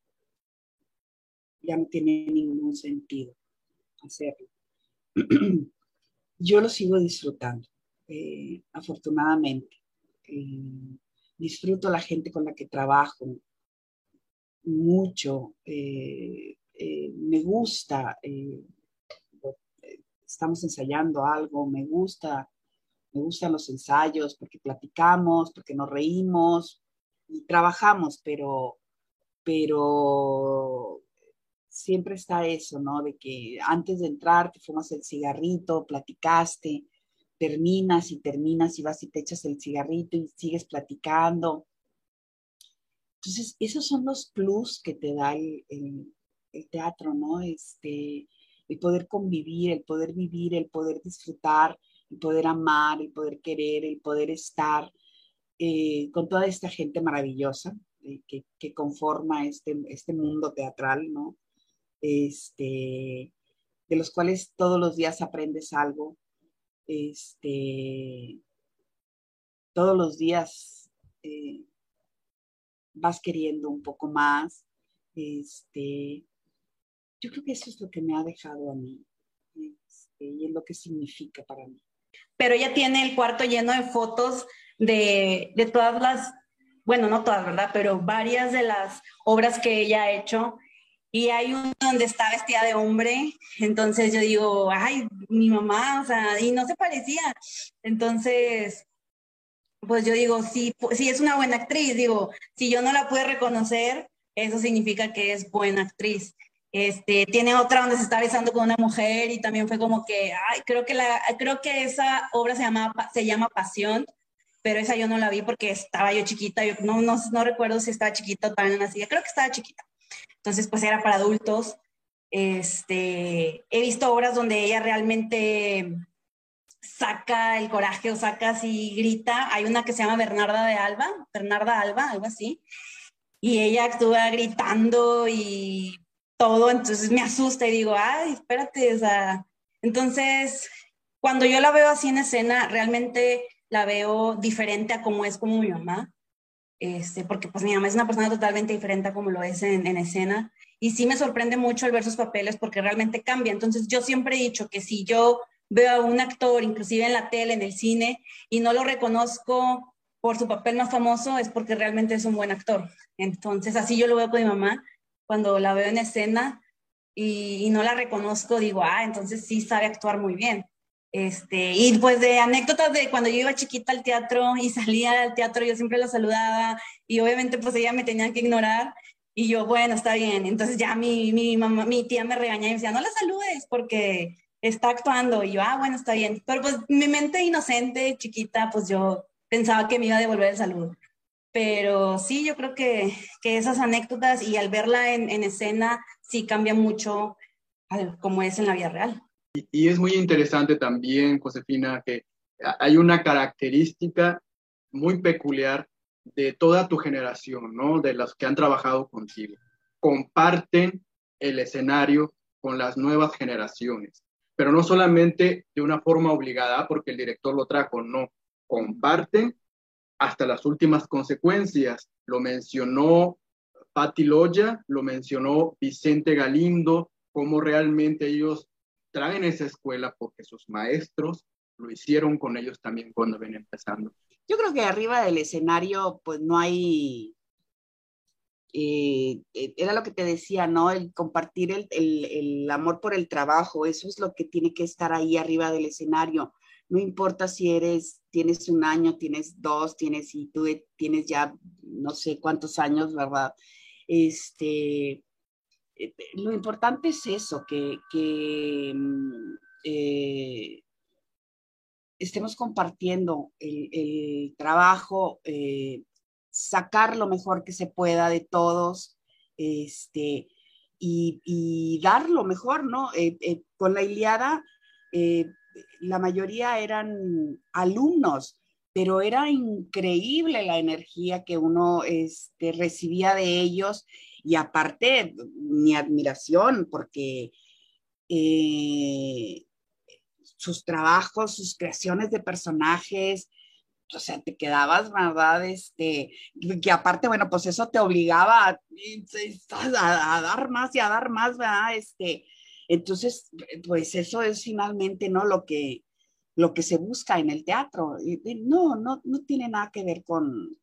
Ya no tiene ningún sentido hacerlo. Yo lo sigo disfrutando, eh, afortunadamente. Eh, disfruto la gente con la que trabajo, mucho, eh, eh, me gusta, estamos ensayando algo, me gusta, me gustan los ensayos porque platicamos, porque nos reímos y trabajamos, pero, pero siempre está eso, ¿no? De que antes de entrar te fumas el cigarrito, platicaste, terminas y terminas y vas y te echas el cigarrito y sigues platicando entonces, esos son los plus que te da el, teatro, ¿no? Este, el poder convivir, el poder vivir, el poder disfrutar, el poder amar, el poder querer, el poder estar eh, con toda esta gente maravillosa eh, que, conforma este, este mundo teatral, ¿no? Este, de los cuales todos los días aprendes algo, este, todos los días eh, vas queriendo un poco más. Este, yo creo que eso es lo que me ha dejado a mí este, y es lo que significa para mí. Pero ella tiene el cuarto lleno de fotos de, de todas las, bueno, no todas, ¿verdad? Pero varias de las obras que ella ha hecho. Y hay uno donde está vestida de hombre, entonces yo digo, ay, mi mamá, o sea, y no se parecía. Entonces, pues yo digo, si, si es una buena actriz, digo, si yo no la pude reconocer, eso significa que es buena actriz. Este, tiene otra donde se está besando con una mujer y también fue como que, ay, creo que, la, creo que esa obra se llama, se llama Pasión, pero esa yo no la vi porque estaba yo chiquita, yo no, no, no recuerdo si estaba chiquita o también así, creo que estaba chiquita. Entonces, pues era para adultos. Este, he visto obras donde ella realmente saca el coraje o saca así, grita. Hay una que se llama Bernarda de Alba, Bernarda Alba, algo así. Y ella actúa gritando y todo, entonces me asusta y digo, ay, espérate, entonces, cuando yo la veo así en escena, realmente la veo diferente a como es como mi mamá, este, porque pues mi mamá es una persona totalmente diferente a como lo es en, en escena, y sí me sorprende mucho el ver sus papeles porque realmente cambia, entonces yo siempre he dicho que si yo veo a un actor, inclusive en la tele, en el cine, y no lo reconozco por su papel más famoso, es porque realmente es un buen actor. Entonces, así yo lo veo con mi mamá cuando la veo en escena y, no la reconozco, digo, ah, entonces sí sabe actuar muy bien. Este, y pues de anécdotas de cuando yo iba chiquita al teatro y salía al teatro, yo siempre la saludaba y obviamente pues ella me tenía que ignorar y yo, bueno, está bien. Entonces ya mi, mi mamá, mi tía me regañaba y me decía, no la saludes porque está actuando. Y yo, ah, bueno, está bien. Pero pues mi mente inocente, chiquita, pues yo pensaba que me iba a devolver el saludo. Pero sí, yo creo que, que esas anécdotas y al verla en, en escena sí cambia mucho como es en la vida real. Y, es muy interesante también, Josefina, que hay una característica muy peculiar de toda tu generación, ¿no? De los que han trabajado contigo. Comparten el escenario con las nuevas generaciones, pero no solamente de una forma obligada porque el director lo trajo, no, comparten hasta las últimas consecuencias. Lo mencionó Patti Loya, lo mencionó Vicente Galindo, cómo realmente ellos traen esa escuela porque sus maestros lo hicieron con ellos también cuando ven empezando. Yo creo que arriba del escenario, pues no hay, eh, eh, era lo que te decía, ¿no? El compartir el, el, el amor por el trabajo, eso es lo que tiene que estar ahí arriba del escenario no importa si eres, tienes un año, tienes dos, tienes y tú tienes ya no sé cuántos años, ¿verdad? Este, eh, lo importante es eso, que, mm, eh, estemos compartiendo el, trabajo, eh, sacar lo mejor que se pueda de todos, este, y, dar lo mejor, ¿no? con la Iliada, la mayoría eran alumnos, pero era increíble la energía que uno este, recibía de ellos y aparte mi admiración porque eh, sus trabajos, sus creaciones de personajes, o sea, te quedabas, ¿verdad? Este, que aparte, bueno, pues eso te obligaba a, a, dar más y a dar más, ¿verdad? Este, entonces, pues eso es finalmente, ¿no? Lo que, lo que se busca en el teatro. No, no, no tiene nada que ver con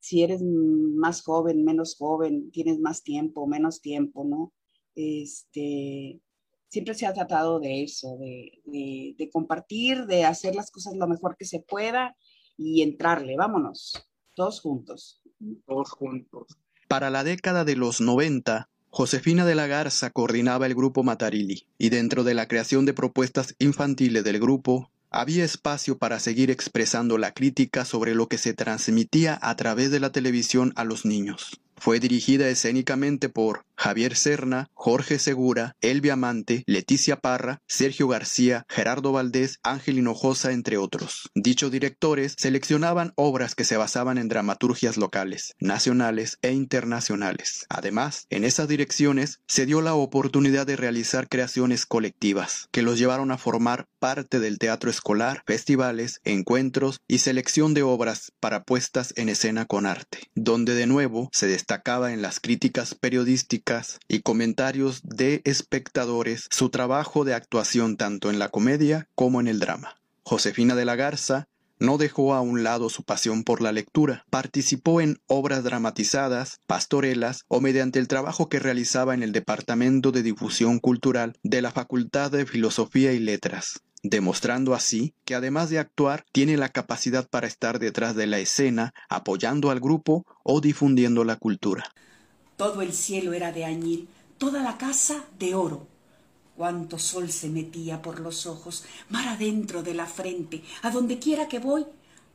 si eres más joven, menos joven, tienes más tiempo, menos tiempo, ¿no? Este, siempre se ha tratado de eso, de, de, compartir, de hacer las cosas lo mejor que se pueda y entrarle, vámonos, todos juntos. Todos juntos. Para la década de los 90, Josefina de la Garza coordinaba el grupo Matarili, y dentro de la creación de propuestas infantiles del grupo, había espacio para seguir expresando la crítica sobre lo que se transmitía a través de la televisión a los niños. Fue dirigida escénicamente por Javier Serna, Jorge Segura, Elvia Amante, Leticia Parra, Sergio García, Gerardo Valdés, Ángel Hinojosa, entre otros. Dichos directores seleccionaban obras que se basaban en dramaturgias locales, nacionales e internacionales. Además, en esas direcciones se dio la oportunidad de realizar creaciones colectivas, que los llevaron a formar parte del teatro escolar, festivales, encuentros y selección de obras para puestas en escena con arte, donde de nuevo se destacaba en las críticas periodísticas y comentarios de espectadores su trabajo de actuación tanto en la comedia como en el drama. Josefina de la Garza no dejó a un lado su pasión por la lectura. Participó en obras dramatizadas, pastorelas o mediante el trabajo que realizaba en el Departamento de Difusión Cultural de la Facultad de Filosofía y Letras, demostrando así que además de actuar tiene la capacidad para estar detrás de la escena, apoyando al grupo o difundiendo la cultura. Todo el cielo era de añil, toda la casa de oro. Cuánto sol se metía por los ojos, mar adentro de la frente, a donde quiera que voy,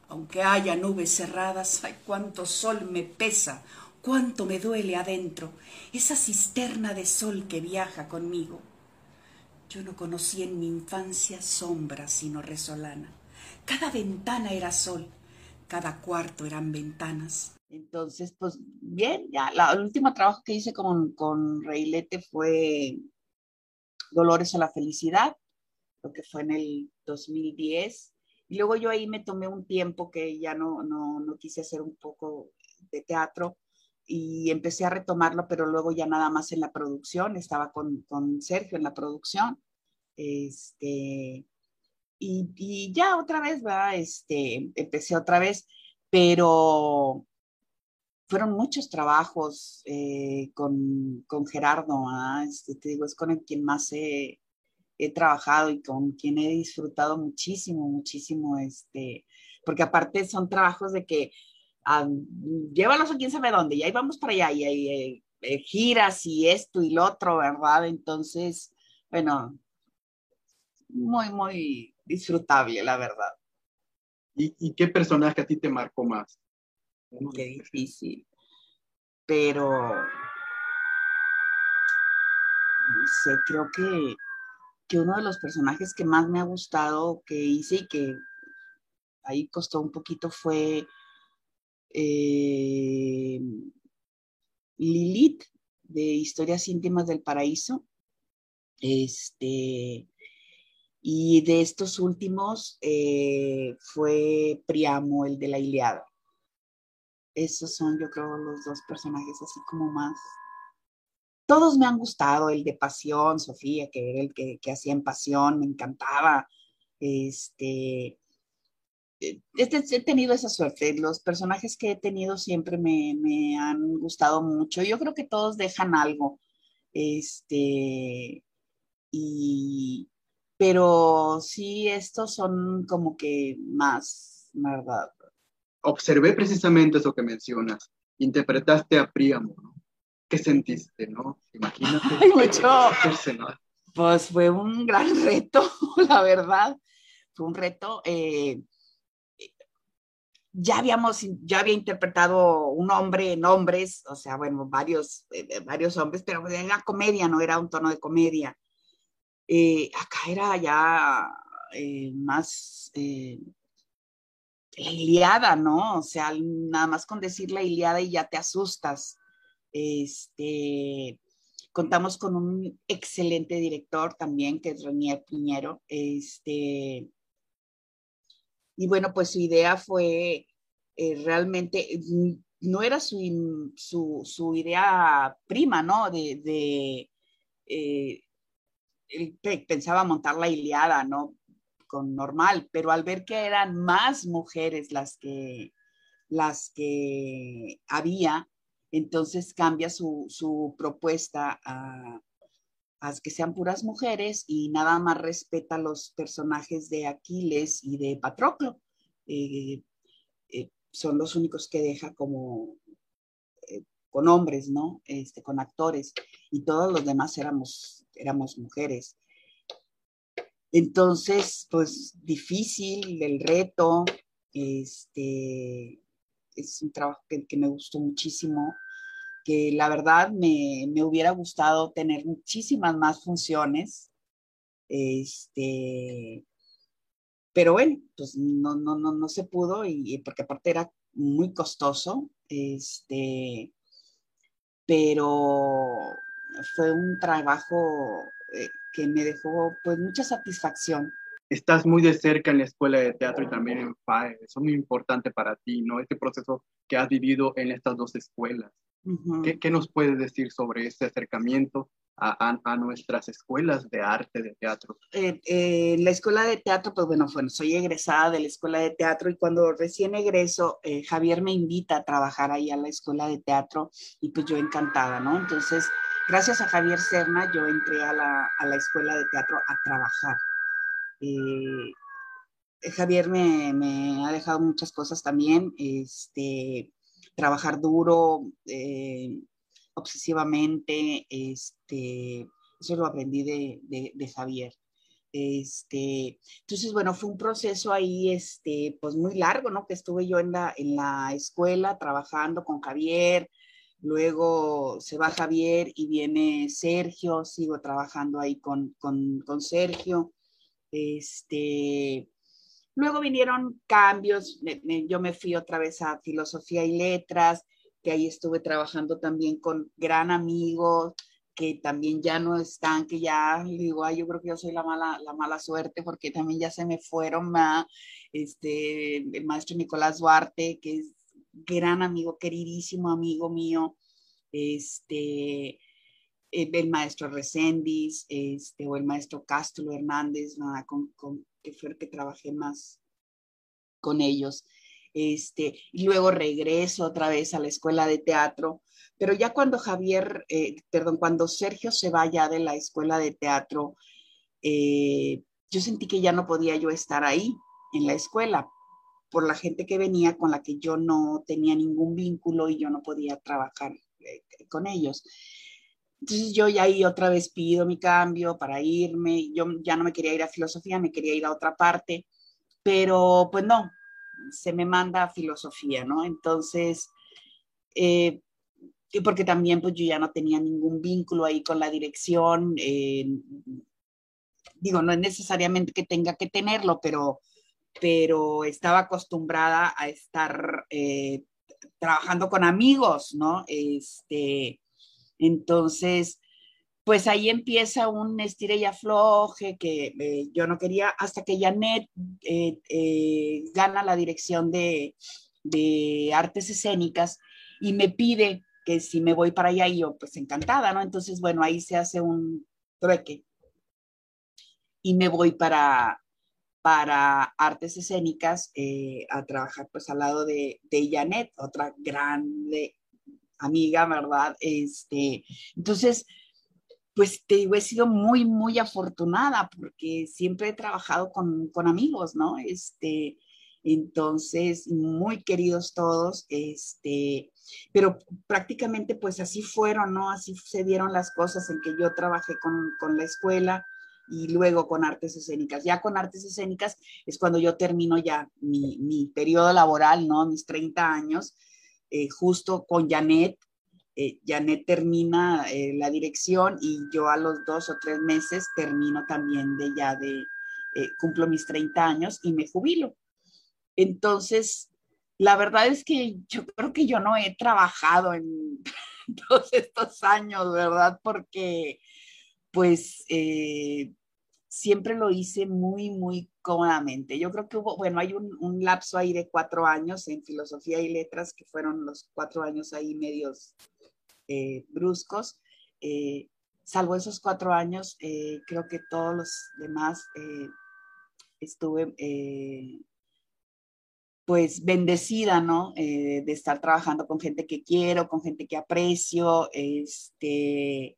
aunque haya nubes cerradas, ay, cuánto sol me pesa, cuánto me duele adentro esa cisterna de sol que viaja conmigo. Yo no conocí en mi infancia sombra sino resolana. Cada ventana era sol, cada cuarto eran ventanas. Entonces, pues bien, ya el último trabajo que hice con, con Reilete fue Dolores a la Felicidad, lo que fue en el 2010. Y luego yo ahí me tomé un tiempo que ya no, no, no quise hacer un poco de teatro y empecé a retomarlo, pero luego ya nada más en la producción, estaba con, con Sergio en la producción. Este, y, y, ya otra vez, ¿verdad? Este, empecé otra vez, pero fueron muchos trabajos eh, con, con, Gerardo, este, te digo, es con el quien más he, he, trabajado y con quien he disfrutado muchísimo, muchísimo, este, porque aparte son trabajos de que llévalos a quién sabe dónde, y ahí vamos para allá, y hay eh, eh, giras y esto y lo otro, ¿verdad? Entonces, bueno, muy, muy disfrutable, la verdad. ¿Y, y qué personaje a ti te marcó más? Qué difícil. Pero, no sé, creo que, que uno de los personajes que más me ha gustado que hice y que ahí costó un poquito fue eh, Lilith de Historias íntimas del paraíso. Este, y de estos últimos eh, fue Priamo, el de la Iliada. Esos son, yo creo, los dos personajes así como más. Todos me han gustado, el de Pasión, Sofía, que era el que, hacía en Pasión, me encantaba. Este, he tenido esa suerte. Los personajes que he tenido siempre me, me, han gustado mucho. Yo creo que todos dejan algo. Este, y, pero sí, estos son como que más, ¿verdad? observé precisamente eso que mencionas. Interpretaste a Príamo, ¿no? ¿Qué sentiste, no? Imagínate. Ay, mucho. Pues fue un gran reto, la verdad. Fue un reto. Eh, ya habíamos, ya había interpretado un hombre en hombres, o sea, bueno, varios, eh, varios hombres, pero era comedia, no era un tono de comedia. Eh, acá era ya más la Iliada, ¿no? O sea, nada más con decir la Iliada y ya te asustas. Este, contamos con un excelente director también, que es Renier Piñero. Este, y bueno, pues su idea fue eh, realmente, mm, no era su, su, idea prima, ¿no? De, eh, él pensaba montar la Iliada, ¿no? normal, pero al ver que eran más mujeres las que, las que había, entonces cambia su, propuesta a, que sean puras mujeres y nada más respeta los personajes de Aquiles y de Patroclo. Eh, eh, son los únicos que deja como eh, con hombres, ¿no? Este, con actores, y todos los demás éramos, éramos mujeres. Entonces, pues difícil el reto, este, es un trabajo que, me gustó muchísimo, que la verdad me, hubiera gustado tener muchísimas más funciones, este, pero bueno, pues no, no, no, no se pudo y porque aparte era muy costoso, este, pero fue un trabajo eh, que me dejó pues mucha satisfacción. Estás muy de cerca en la escuela de teatro y también en FAE, eso es muy importante para ti, ¿no? Este proceso que has vivido en estas dos escuelas. ¿Qué, nos puedes decir sobre este acercamiento a, a, nuestras escuelas de arte, de teatro? Eh, eh, la escuela de teatro, pues bueno, bueno, soy egresada de la escuela de teatro y cuando recién egreso, eh, Javier me invita a trabajar ahí a la escuela de teatro y pues yo encantada, ¿no? Entonces, gracias a Javier Serna, yo entré a la, a la escuela de teatro a trabajar. Eh, Javier me, me, ha dejado muchas cosas también, este, trabajar duro, eh, obsesivamente, este, eso lo aprendí de, de, de, Javier. Este, entonces, bueno, fue un proceso ahí, este, pues muy largo, ¿no? Que estuve yo en la, en la escuela trabajando con Javier, Luego se va Javier y viene Sergio, sigo trabajando ahí con, con, con Sergio. Este, luego vinieron cambios, yo me fui otra vez a filosofía y letras, que ahí estuve trabajando también con gran amigo, que también ya no están, que ya digo, ay, yo creo que yo soy la mala, la mala suerte, porque también ya se me fueron, este, el maestro Nicolás Duarte, que es gran amigo, queridísimo amigo mío, este, el maestro Recendis, este, o el maestro Castro Hernández, con, con, que fue el que trabajé más con ellos. Este, y luego regreso otra vez a la escuela de teatro, pero ya cuando Javier, eh, perdón, cuando Sergio se vaya de la escuela de teatro, eh, yo sentí que ya no podía yo estar ahí en la escuela por la gente que venía con la que yo no tenía ningún vínculo y yo no podía trabajar eh, con ellos. Entonces yo ya ahí otra vez pido mi cambio para irme, yo ya no me quería ir a filosofía, me quería ir a otra parte, pero pues no, se me manda a filosofía, ¿no? Entonces, eh, porque también pues yo ya no tenía ningún vínculo ahí con la dirección, eh, digo, no es necesariamente que tenga que tenerlo, pero, pero estaba acostumbrada a estar eh, trabajando con amigos, ¿no? Este, entonces, pues ahí empieza un estire y afloje que eh, yo no quería, hasta que Janet eh, eh, gana la dirección de, de, artes escénicas y me pide que si me voy para allá, yo pues encantada, ¿no? Entonces, bueno, ahí se hace un trueque y me voy para, para artes escénicas a trabajar pues al lado de, de Janet, otra grande amiga, ¿verdad? Este, entonces, pues te digo, he sido muy, muy afortunada porque siempre he trabajado con, con amigos, ¿no? Este, entonces, muy queridos todos, este, pero prácticamente pues así fueron, ¿no? Así se dieron las cosas en que yo trabajé con, con la escuela y luego con artes escénicas. Ya con artes escénicas es cuando yo termino ya mi, mi periodo laboral, ¿no? Mis 30 años eh, justo con Janet. Eh, Janet termina eh, la dirección y yo a los dos o tres meses termino también de ya de, cumplo mis 30 años y me jubilo. Entonces, la verdad es que yo creo que yo no he trabajado en todos estos años, ¿verdad? Porque, pues, siempre lo hice muy, muy cómodamente. Yo creo que hubo, bueno, hay un, lapso ahí de cuatro años en filosofía y letras, que fueron los cuatro años ahí medios eh, bruscos. Eh, salvo esos cuatro años, eh, creo que todos los demás estuve pues bendecida, ¿no? de estar trabajando con gente que quiero, con gente que aprecio, este,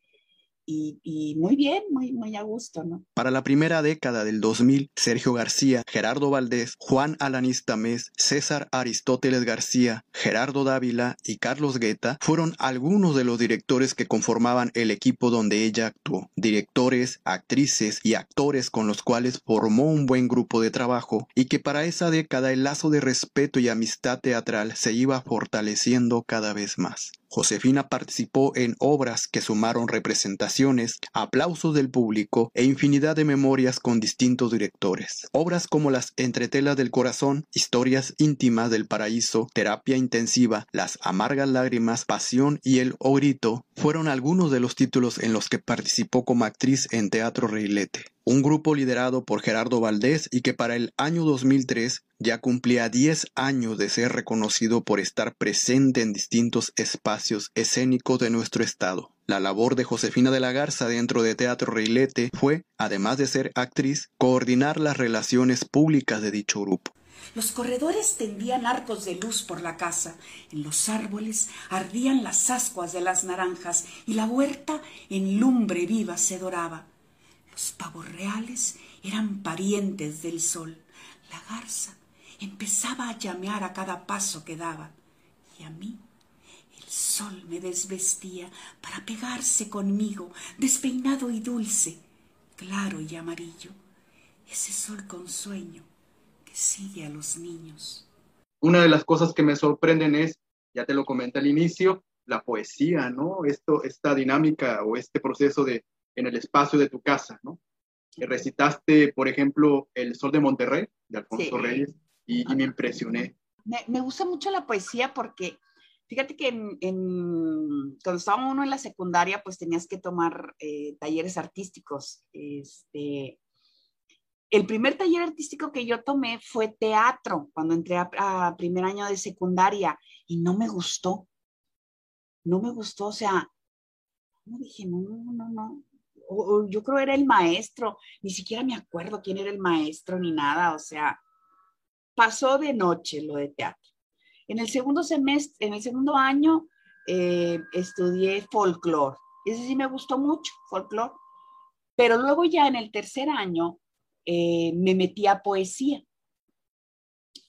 y, muy bien, muy, muy a gusto, ¿no? Para la primera década del 2000, Sergio García, Gerardo Valdés, Juan Alanis Tamés, César Aristóteles García, Gerardo Dávila y Carlos Guetta fueron algunos de los directores que conformaban el equipo donde ella actuó. Directores, actrices y actores con los cuales formó un buen grupo de trabajo y que para esa década el lazo de respeto y amistad teatral se iba fortaleciendo cada vez más. Josefina participó en obras que sumaron representaciones, aplausos del público e infinidad de memorias con distintos directores. Obras como Las Entretelas del Corazón, Historias íntimas del Paraíso, Terapia Intensiva, Las Amargas Lágrimas, Pasión y El Ogrito fueron algunos de los títulos en los que participó como actriz en Teatro Reilete un grupo liderado por Gerardo Valdés y que para el año 2003 ya cumplía 10 años de ser reconocido por estar presente en distintos espacios escénicos de nuestro estado. La labor de Josefina de la Garza dentro de Teatro Reilete fue, además de ser actriz, coordinar las relaciones públicas de dicho grupo. Los corredores tendían arcos de luz por la casa, en los árboles ardían las ascuas de las naranjas y la huerta en lumbre viva se doraba. Los pavos reales eran parientes del sol. La garza empezaba a llamear a cada paso que daba. Y a mí el sol me desvestía para pegarse conmigo, despeinado y dulce, claro y amarillo. Ese sol con sueño sigue a los niños. Una de las cosas que me sorprenden es, ya te lo comenté al inicio, la poesía, ¿no? Esto, esta dinámica o este proceso de en el espacio de tu casa, ¿no? Recitaste, por ejemplo, El Sol de Monterrey, de Alfonso Reyes, y, me impresioné. Me, gusta mucho la poesía porque, fíjate que en, cuando estaba uno en la secundaria, pues tenías que tomar eh, talleres artísticos. Este, el primer taller artístico que yo tomé fue teatro, cuando entré a, primer año de secundaria, y no me gustó. No me gustó, o sea, no dije, no, no, no. yo creo era el maestro, ni siquiera me acuerdo quién era el maestro ni nada, o sea, pasó de noche lo de teatro. En el segundo semestre, en el segundo año, eh, estudié folclore. Ese sí me gustó mucho, folclore. Pero luego ya en el tercer año eh, me metí a poesía.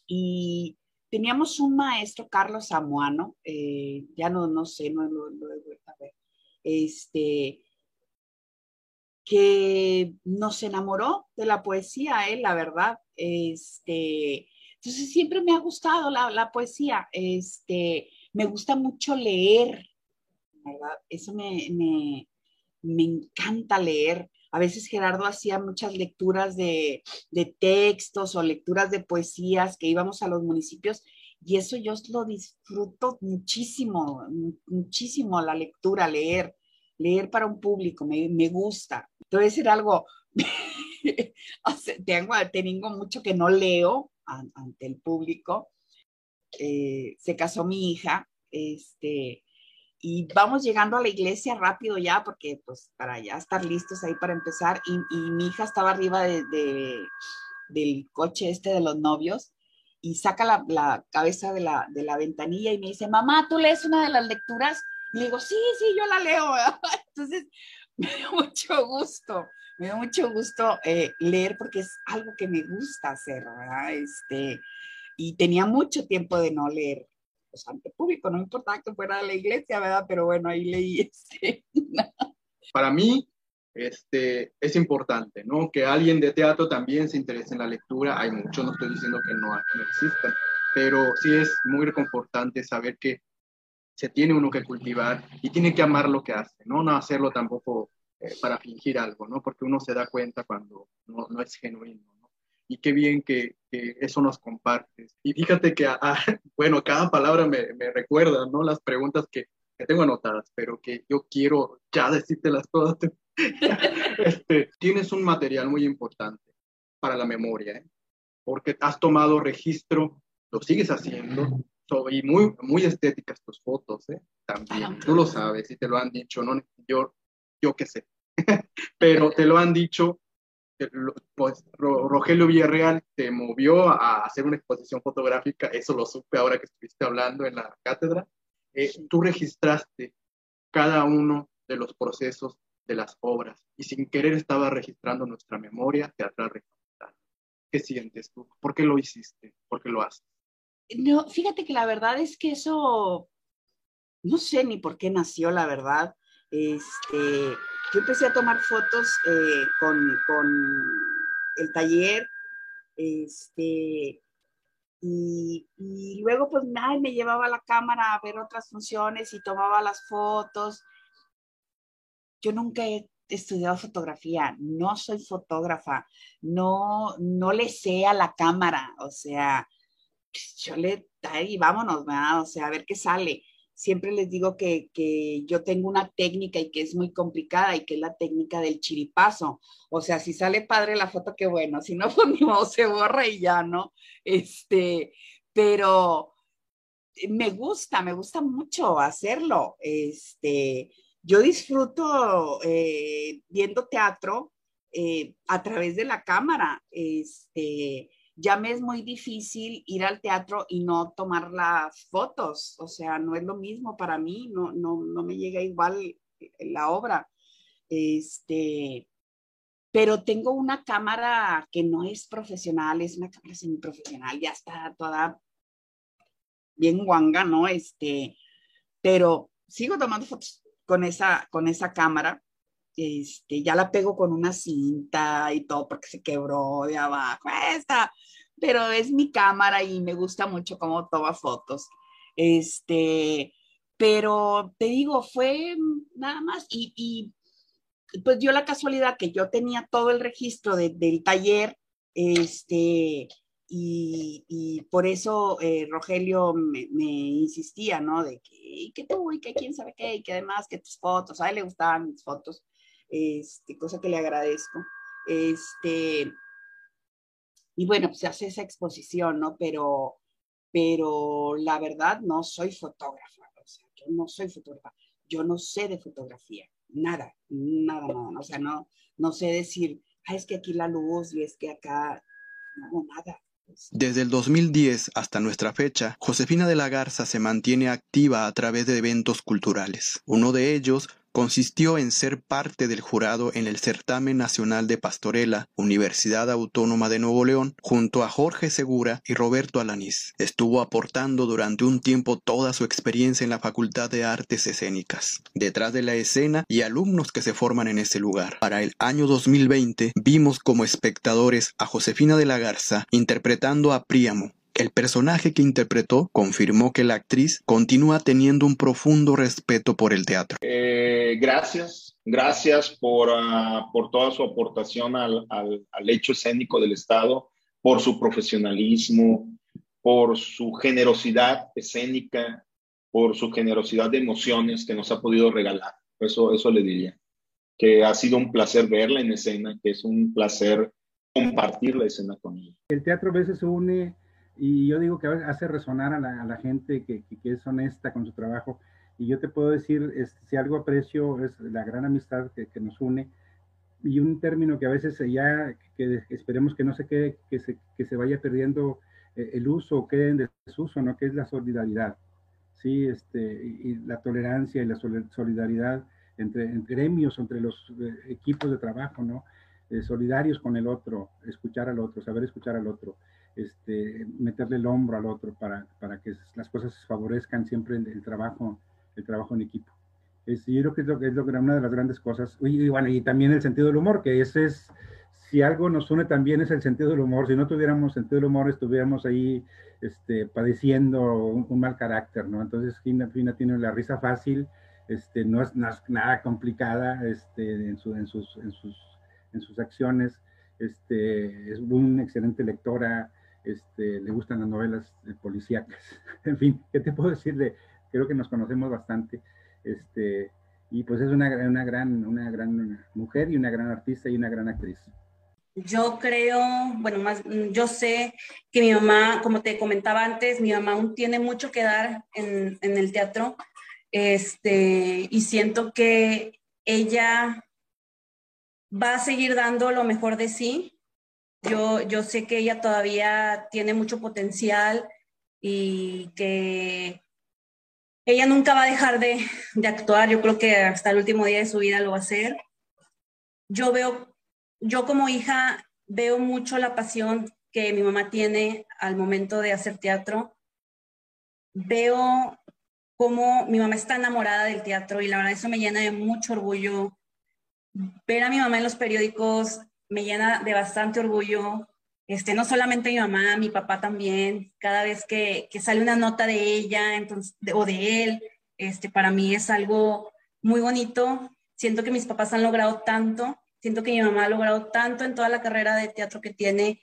Y teníamos un maestro, Carlos Samuano, eh, ya no, no sé, no lo, he vuelto a ver, este, que nos enamoró de la poesía, la verdad. Este, entonces siempre me ha gustado la, poesía, este, me gusta mucho leer, ¿verdad? Eso me, me, encanta leer. A veces Gerardo hacía muchas lecturas de, de, textos o lecturas de poesías que íbamos a los municipios y eso yo lo disfruto muchísimo, muchísimo la lectura, leer, leer para un público, me, me gusta. Entonces era algo, tengo, tengo mucho que no leo, ante el público. Eh, se casó mi hija, este, y vamos llegando a la iglesia rápido ya, porque pues para ya estar listos ahí para empezar, y, mi hija estaba arriba de, del coche este de los novios, y saca la, cabeza de la, de la, ventanilla y me dice, mamá, ¿tú lees una de las lecturas? Y le digo, sí, sí, yo la leo. Entonces, me dio mucho gusto me da mucho gusto eh, leer porque es algo que me gusta hacer. Este, y tenía mucho tiempo de no leer pues, ante público, no importaba que fuera a la iglesia, ¿verdad? Pero bueno, ahí leí este. Para mí, este, es importante, ¿no? Que alguien de teatro también se interese en la lectura. Hay muchos, no estoy diciendo que no, no existan, pero sí es muy reconfortante saber que se tiene uno que cultivar y tiene que amar lo que hace, ¿no? No hacerlo tampoco eh, para fingir algo, ¿no? Porque uno se da cuenta cuando no, no es genuino, ¿no? Y qué bien que, que, eso nos compartes. Y fíjate que, bueno, cada palabra me, me, recuerda, ¿no? Las preguntas que, que, tengo anotadas, pero que yo quiero ya decirte las cosas. este, tienes un material muy importante para la memoria, ¿eh? Porque has tomado registro, lo sigues haciendo, y muy, muy estéticas tus fotos, ¿eh? También, tú lo sabes y te lo han dicho, ¿no? Yo yo qué sé. Pero te lo han dicho, pues Rogelio Villarreal te movió a hacer una exposición fotográfica, eso lo supe ahora que estuviste hablando en la cátedra. Eh, tú registraste cada uno de los procesos de las obras y sin querer estaba registrando nuestra memoria teatral registrada. ¿Qué sientes tú? ¿Por qué lo hiciste? ¿Por qué lo haces? No, fíjate que la verdad es que eso, no sé ni por qué nació, la verdad. Este, yo empecé a tomar fotos eh, con, el taller, este, y, luego pues nada, me llevaba la cámara a ver otras funciones y tomaba las fotos. Yo nunca he estudiado fotografía, no soy fotógrafa, no, no le sé a la cámara, o sea, yo le, ahí vámonos, ¿verdad? O sea, a ver qué sale siempre les digo que, yo tengo una técnica y que es muy complicada y que es la técnica del chiripazo. O sea, si sale padre la foto, qué bueno, si no, pues ni modo, se borra y ya, ¿no? Este, pero me gusta, me gusta mucho hacerlo. Este, yo disfruto eh, viendo teatro eh, a través de la cámara. Este, ya me es muy difícil ir al teatro y no tomar las fotos, o sea, no es lo mismo para mí, no, no, no me llega igual la obra. Este, pero tengo una cámara que no es profesional, es una cámara semiprofesional, ya está toda bien guanga, ¿no? Este, pero sigo tomando fotos con esa, con esa cámara. Este, ya la pego con una cinta y todo porque se quebró de abajo. Esta, pero es mi cámara y me gusta mucho cómo toma fotos. Este, pero te digo, fue nada más y, y pues dio la casualidad que yo tenía todo el registro del taller, este, y, y por eso eh, Rogelio me, insistía, ¿no? De que, que tú y que quién sabe qué, y que además que tus fotos, a él le gustaban mis fotos, este, cosa que le agradezco. Este, y bueno, pues hace esa exposición, ¿no? Pero, pero la verdad no soy fotógrafa, o sea, yo no soy fotógrafa, yo no sé de fotografía nada, nada, nada, o sea, no, no sé decir, es que aquí la luz y es que acá, no, nada. Desde el 2010 hasta nuestra fecha, Josefina de la Garza se mantiene activa a través de eventos culturales. Uno de ellos consistió en ser parte del jurado en el Certamen Nacional de Pastorela, Universidad Autónoma de Nuevo León, junto a Jorge Segura y Roberto Alanís. Estuvo aportando durante un tiempo toda su experiencia en la Facultad de Artes Escénicas, detrás de la escena y alumnos que se forman en ese lugar. Para el año 2020 vimos como espectadores a Josefina de la Garza interpretando a Príamo, el personaje que interpretó confirmó que la actriz continúa teniendo un profundo respeto por el teatro. Eh, gracias, gracias por, ah, por, toda su aportación al, al, al, hecho escénico del Estado, por su profesionalismo, por su generosidad escénica, por su generosidad de emociones que nos ha podido regalar. Eso, eso le diría. Que ha sido un placer verla en escena, que es un placer compartir la escena con ella. El teatro a veces une y yo digo que hace resonar a la, gente que, que, es honesta con su trabajo. Y yo te puedo decir, si algo aprecio es la gran amistad que, que, nos une y un término que a veces ya, que esperemos que no se quede, que se, que se vaya perdiendo eh, el uso o quede en desuso, ¿no? Que es la solidaridad, ¿sí? Este, y, la tolerancia y la solidaridad entre, entre gremios, entre los eh, equipos de trabajo, ¿no? Eh, solidarios con el otro, escuchar al otro, saber escuchar al otro este, meterle el hombro al otro para, para que las cosas favorezcan siempre el, trabajo, el trabajo en equipo. Es, yo creo que es, lo, es lo, una de las grandes cosas. Y, bueno, y también el sentido del humor, que ese es, si algo nos une también es el sentido del humor. Si no tuviéramos sentido del humor, estuviéramos ahí este, padeciendo un, mal carácter, ¿no? Entonces, Fina, Fina tiene la risa fácil, este, no, es, nada complicada este, en, su, en, sus, en, sus, en sus acciones. Este, es una excelente lectora, este, le gustan las novelas policíacas. en fin, ¿qué te puedo decir? De, creo que nos conocemos bastante. Este, y pues es una, una, gran, una gran mujer y una gran artista y una gran actriz. Yo creo, bueno, más, yo sé que mi mamá, como te comentaba antes, mi mamá aún tiene mucho que dar en, en el teatro, este, y siento que ella va a seguir dando lo mejor de sí, yo, yo sé que ella todavía tiene mucho potencial y que ella nunca va a dejar de, de, actuar. Yo creo que hasta el último día de su vida lo va a hacer. Yo veo, yo como hija veo mucho la pasión que mi mamá tiene al momento de hacer teatro. Veo cómo mi mamá está enamorada del teatro y la verdad eso me llena de mucho orgullo. Ver a mi mamá en los periódicos me llena de bastante orgullo. Este, no solamente mi mamá, mi papá también, cada vez que, sale una nota de ella entonces, o de él, este, para mí es algo muy bonito. Siento que mis papás han logrado tanto, siento que mi mamá ha logrado tanto en toda la carrera de teatro que tiene.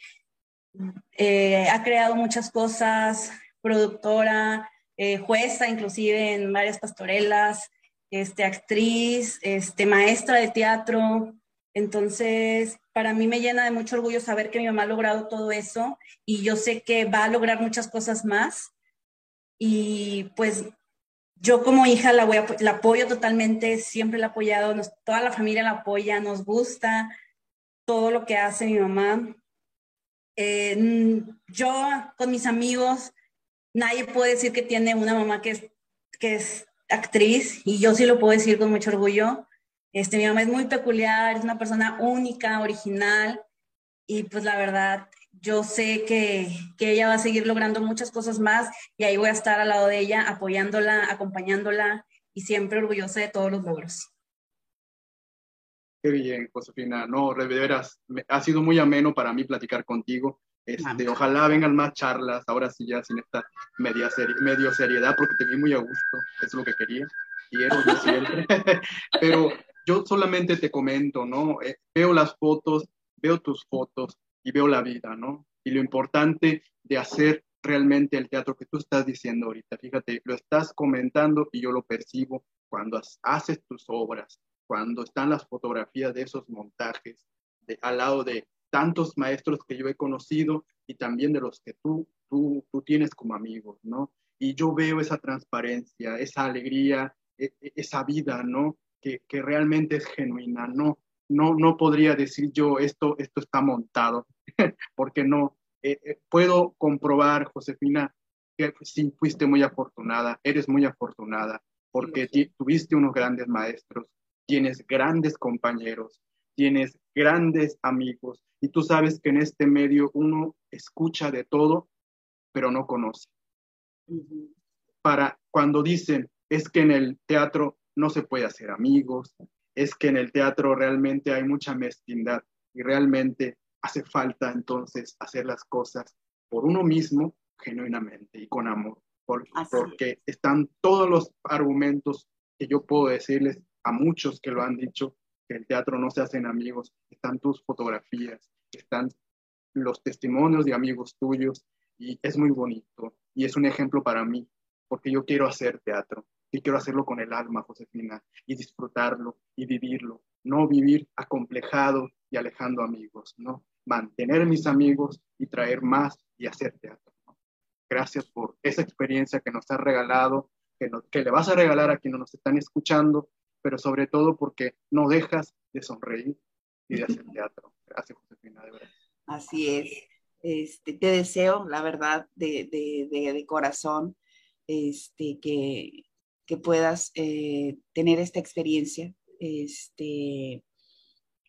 Eh, ha creado muchas cosas, productora, eh, jueza inclusive en varias pastorelas, este, actriz, este, maestra de teatro. Entonces, para mí me llena de mucho orgullo saber que mi mamá ha logrado todo eso y yo sé que va a lograr muchas cosas más. Y pues yo como hija la, apoyo totalmente, siempre la he apoyado, toda la familia la apoya, nos gusta todo lo que hace mi mamá. Eh, yo con mis amigos, nadie puede decir que tiene una mamá que es, que es actriz y yo sí lo puedo decir con mucho orgullo. Este, mi mamá es muy peculiar, es una persona única, original, y pues la verdad, yo sé que, que, ella va a seguir logrando muchas cosas más y ahí voy a estar al lado de ella, apoyándola, acompañándola y siempre orgullosa de todos los logros. Qué bien, Josefina. No, de veras, ha sido muy ameno para mí platicar contigo. Este, ojalá vengan más charlas, ahora sí ya sin esta media medio seriedad, porque te vi muy a gusto, es lo que quería, quiero siempre. Pero yo solamente te comento, ¿no? Eh, veo las fotos, veo tus fotos y veo la vida, ¿no? Y lo importante de hacer realmente el teatro que tú estás diciendo ahorita, fíjate, lo estás comentando y yo lo percibo cuando haces tus obras, cuando están las fotografías de esos montajes, de, al lado de tantos maestros que yo he conocido y también de los que tú, tú, tú tienes como amigos, ¿no? Y yo veo esa transparencia, esa alegría, e, e, esa vida, ¿no? Que, que, realmente es genuina, ¿no? No, no podría decir yo esto, esto está montado, porque no. Eh, eh, puedo comprobar, Josefina, que sí fuiste muy afortunada, eres muy afortunada, porque tuviste unos grandes maestros, tienes grandes compañeros, tienes grandes amigos y tú sabes que en este medio uno escucha de todo, pero no conoce. Para cuando dicen es que en el teatro no se puede hacer amigos, es que en el teatro realmente hay mucha mezquindad y realmente hace falta entonces hacer las cosas por uno mismo genuinamente y con amor, porque están todos los argumentos que yo puedo decirles a muchos que lo han dicho, que el teatro no se hacen amigos, están tus fotografías, están los testimonios de amigos tuyos y es muy bonito y es un ejemplo para mí, porque yo quiero hacer teatro y quiero hacerlo con el alma, Josefina, y disfrutarlo y vivirlo, no vivir acomplejado y alejando amigos, no, mantener mis amigos y traer más y hacer teatro. Gracias por esa experiencia que nos has regalado, que, que le vas a regalar a quienes nos están escuchando pero sobre todo porque no dejas de sonreír y de hacer teatro. Gracias, Josefina, de verdad. Así es. Este, te deseo, la verdad, de, de, de, corazón, este, que, que puedas eh, tener esta experiencia. Este,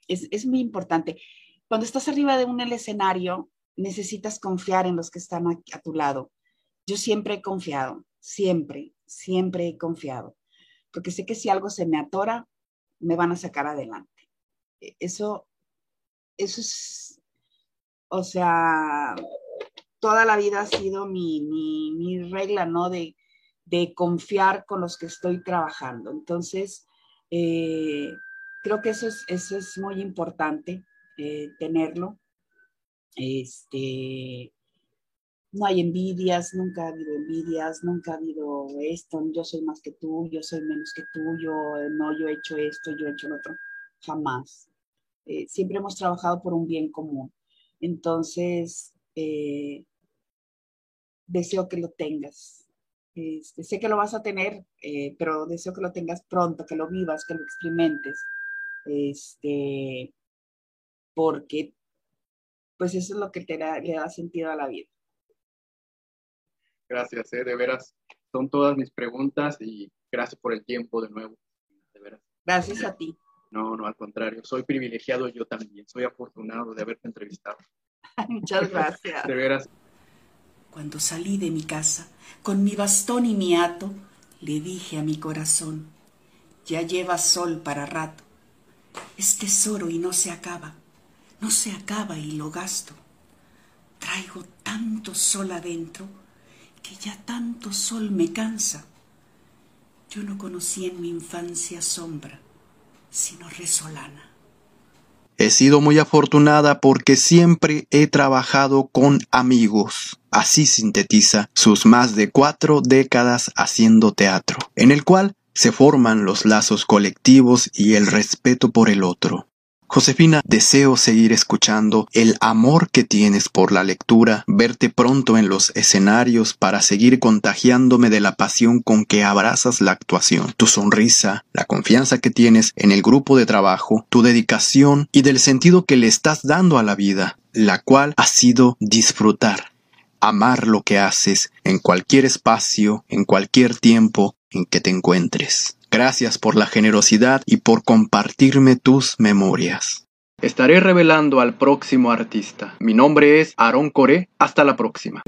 es, es, muy importante. Cuando estás arriba de un escenario, necesitas confiar en los que están a tu lado. Yo siempre he confiado, siempre, siempre he confiado porque sé que si algo se me atora, me van a sacar adelante. E, eso, eso es, o sea, toda la vida ha sido mi, mi, regla, ¿no? De, de, confiar con los que estoy trabajando. Entonces, eh, creo que eso es, eso es muy importante, eh, tenerlo. Este, no hay envidias, nunca ha habido envidias, nunca ha habido esto, yo soy más que tú, yo soy menos que tú, yo no, yo he hecho esto, yo he hecho lo otro, jamás. Eh, siempre hemos trabajado por un bien común. Entonces, eh, deseo que lo tengas. Este, sé que lo vas a tener, eh, pero deseo que lo tengas pronto, que lo vivas, que lo experimentes. Este, porque, pues eso es lo que te le da sentido a la vida. Gracias, eh, de veras. Son todas mis preguntas y gracias por el tiempo de nuevo. De veras. Gracias a ti. No, no, al contrario. Soy privilegiado yo también. Soy afortunado de haberte entrevistado. Muchas gracias. de veras. Cuando salí de mi casa, con mi bastón y mi hato, le dije a mi corazón, ya lleva sol para rato. Es tesoro y no se acaba, no se acaba y lo gasto. Traigo tanto sol adentro que ya tanto sol me cansa. Yo no conocí en mi infancia sombra, sino resolana. He sido muy afortunada porque siempre he trabajado con amigos. Así sintetiza sus más de cuatro décadas haciendo teatro, en el cual se forman los lazos colectivos y el respeto por el otro. Josefina, deseo seguir escuchando el amor que tienes por la lectura, verte pronto en los escenarios para seguir contagiándome de la pasión con que abrazas la actuación, tu sonrisa, la confianza que tienes en el grupo de trabajo, tu dedicación y del sentido que le estás dando a la vida, la cual ha sido disfrutar, amar lo que haces en cualquier espacio, en cualquier tiempo en que te encuentres. Gracias por la generosidad y por compartirme tus memorias. Estaré revelando al próximo artista. Mi nombre es Aaron Coré. Hasta la próxima.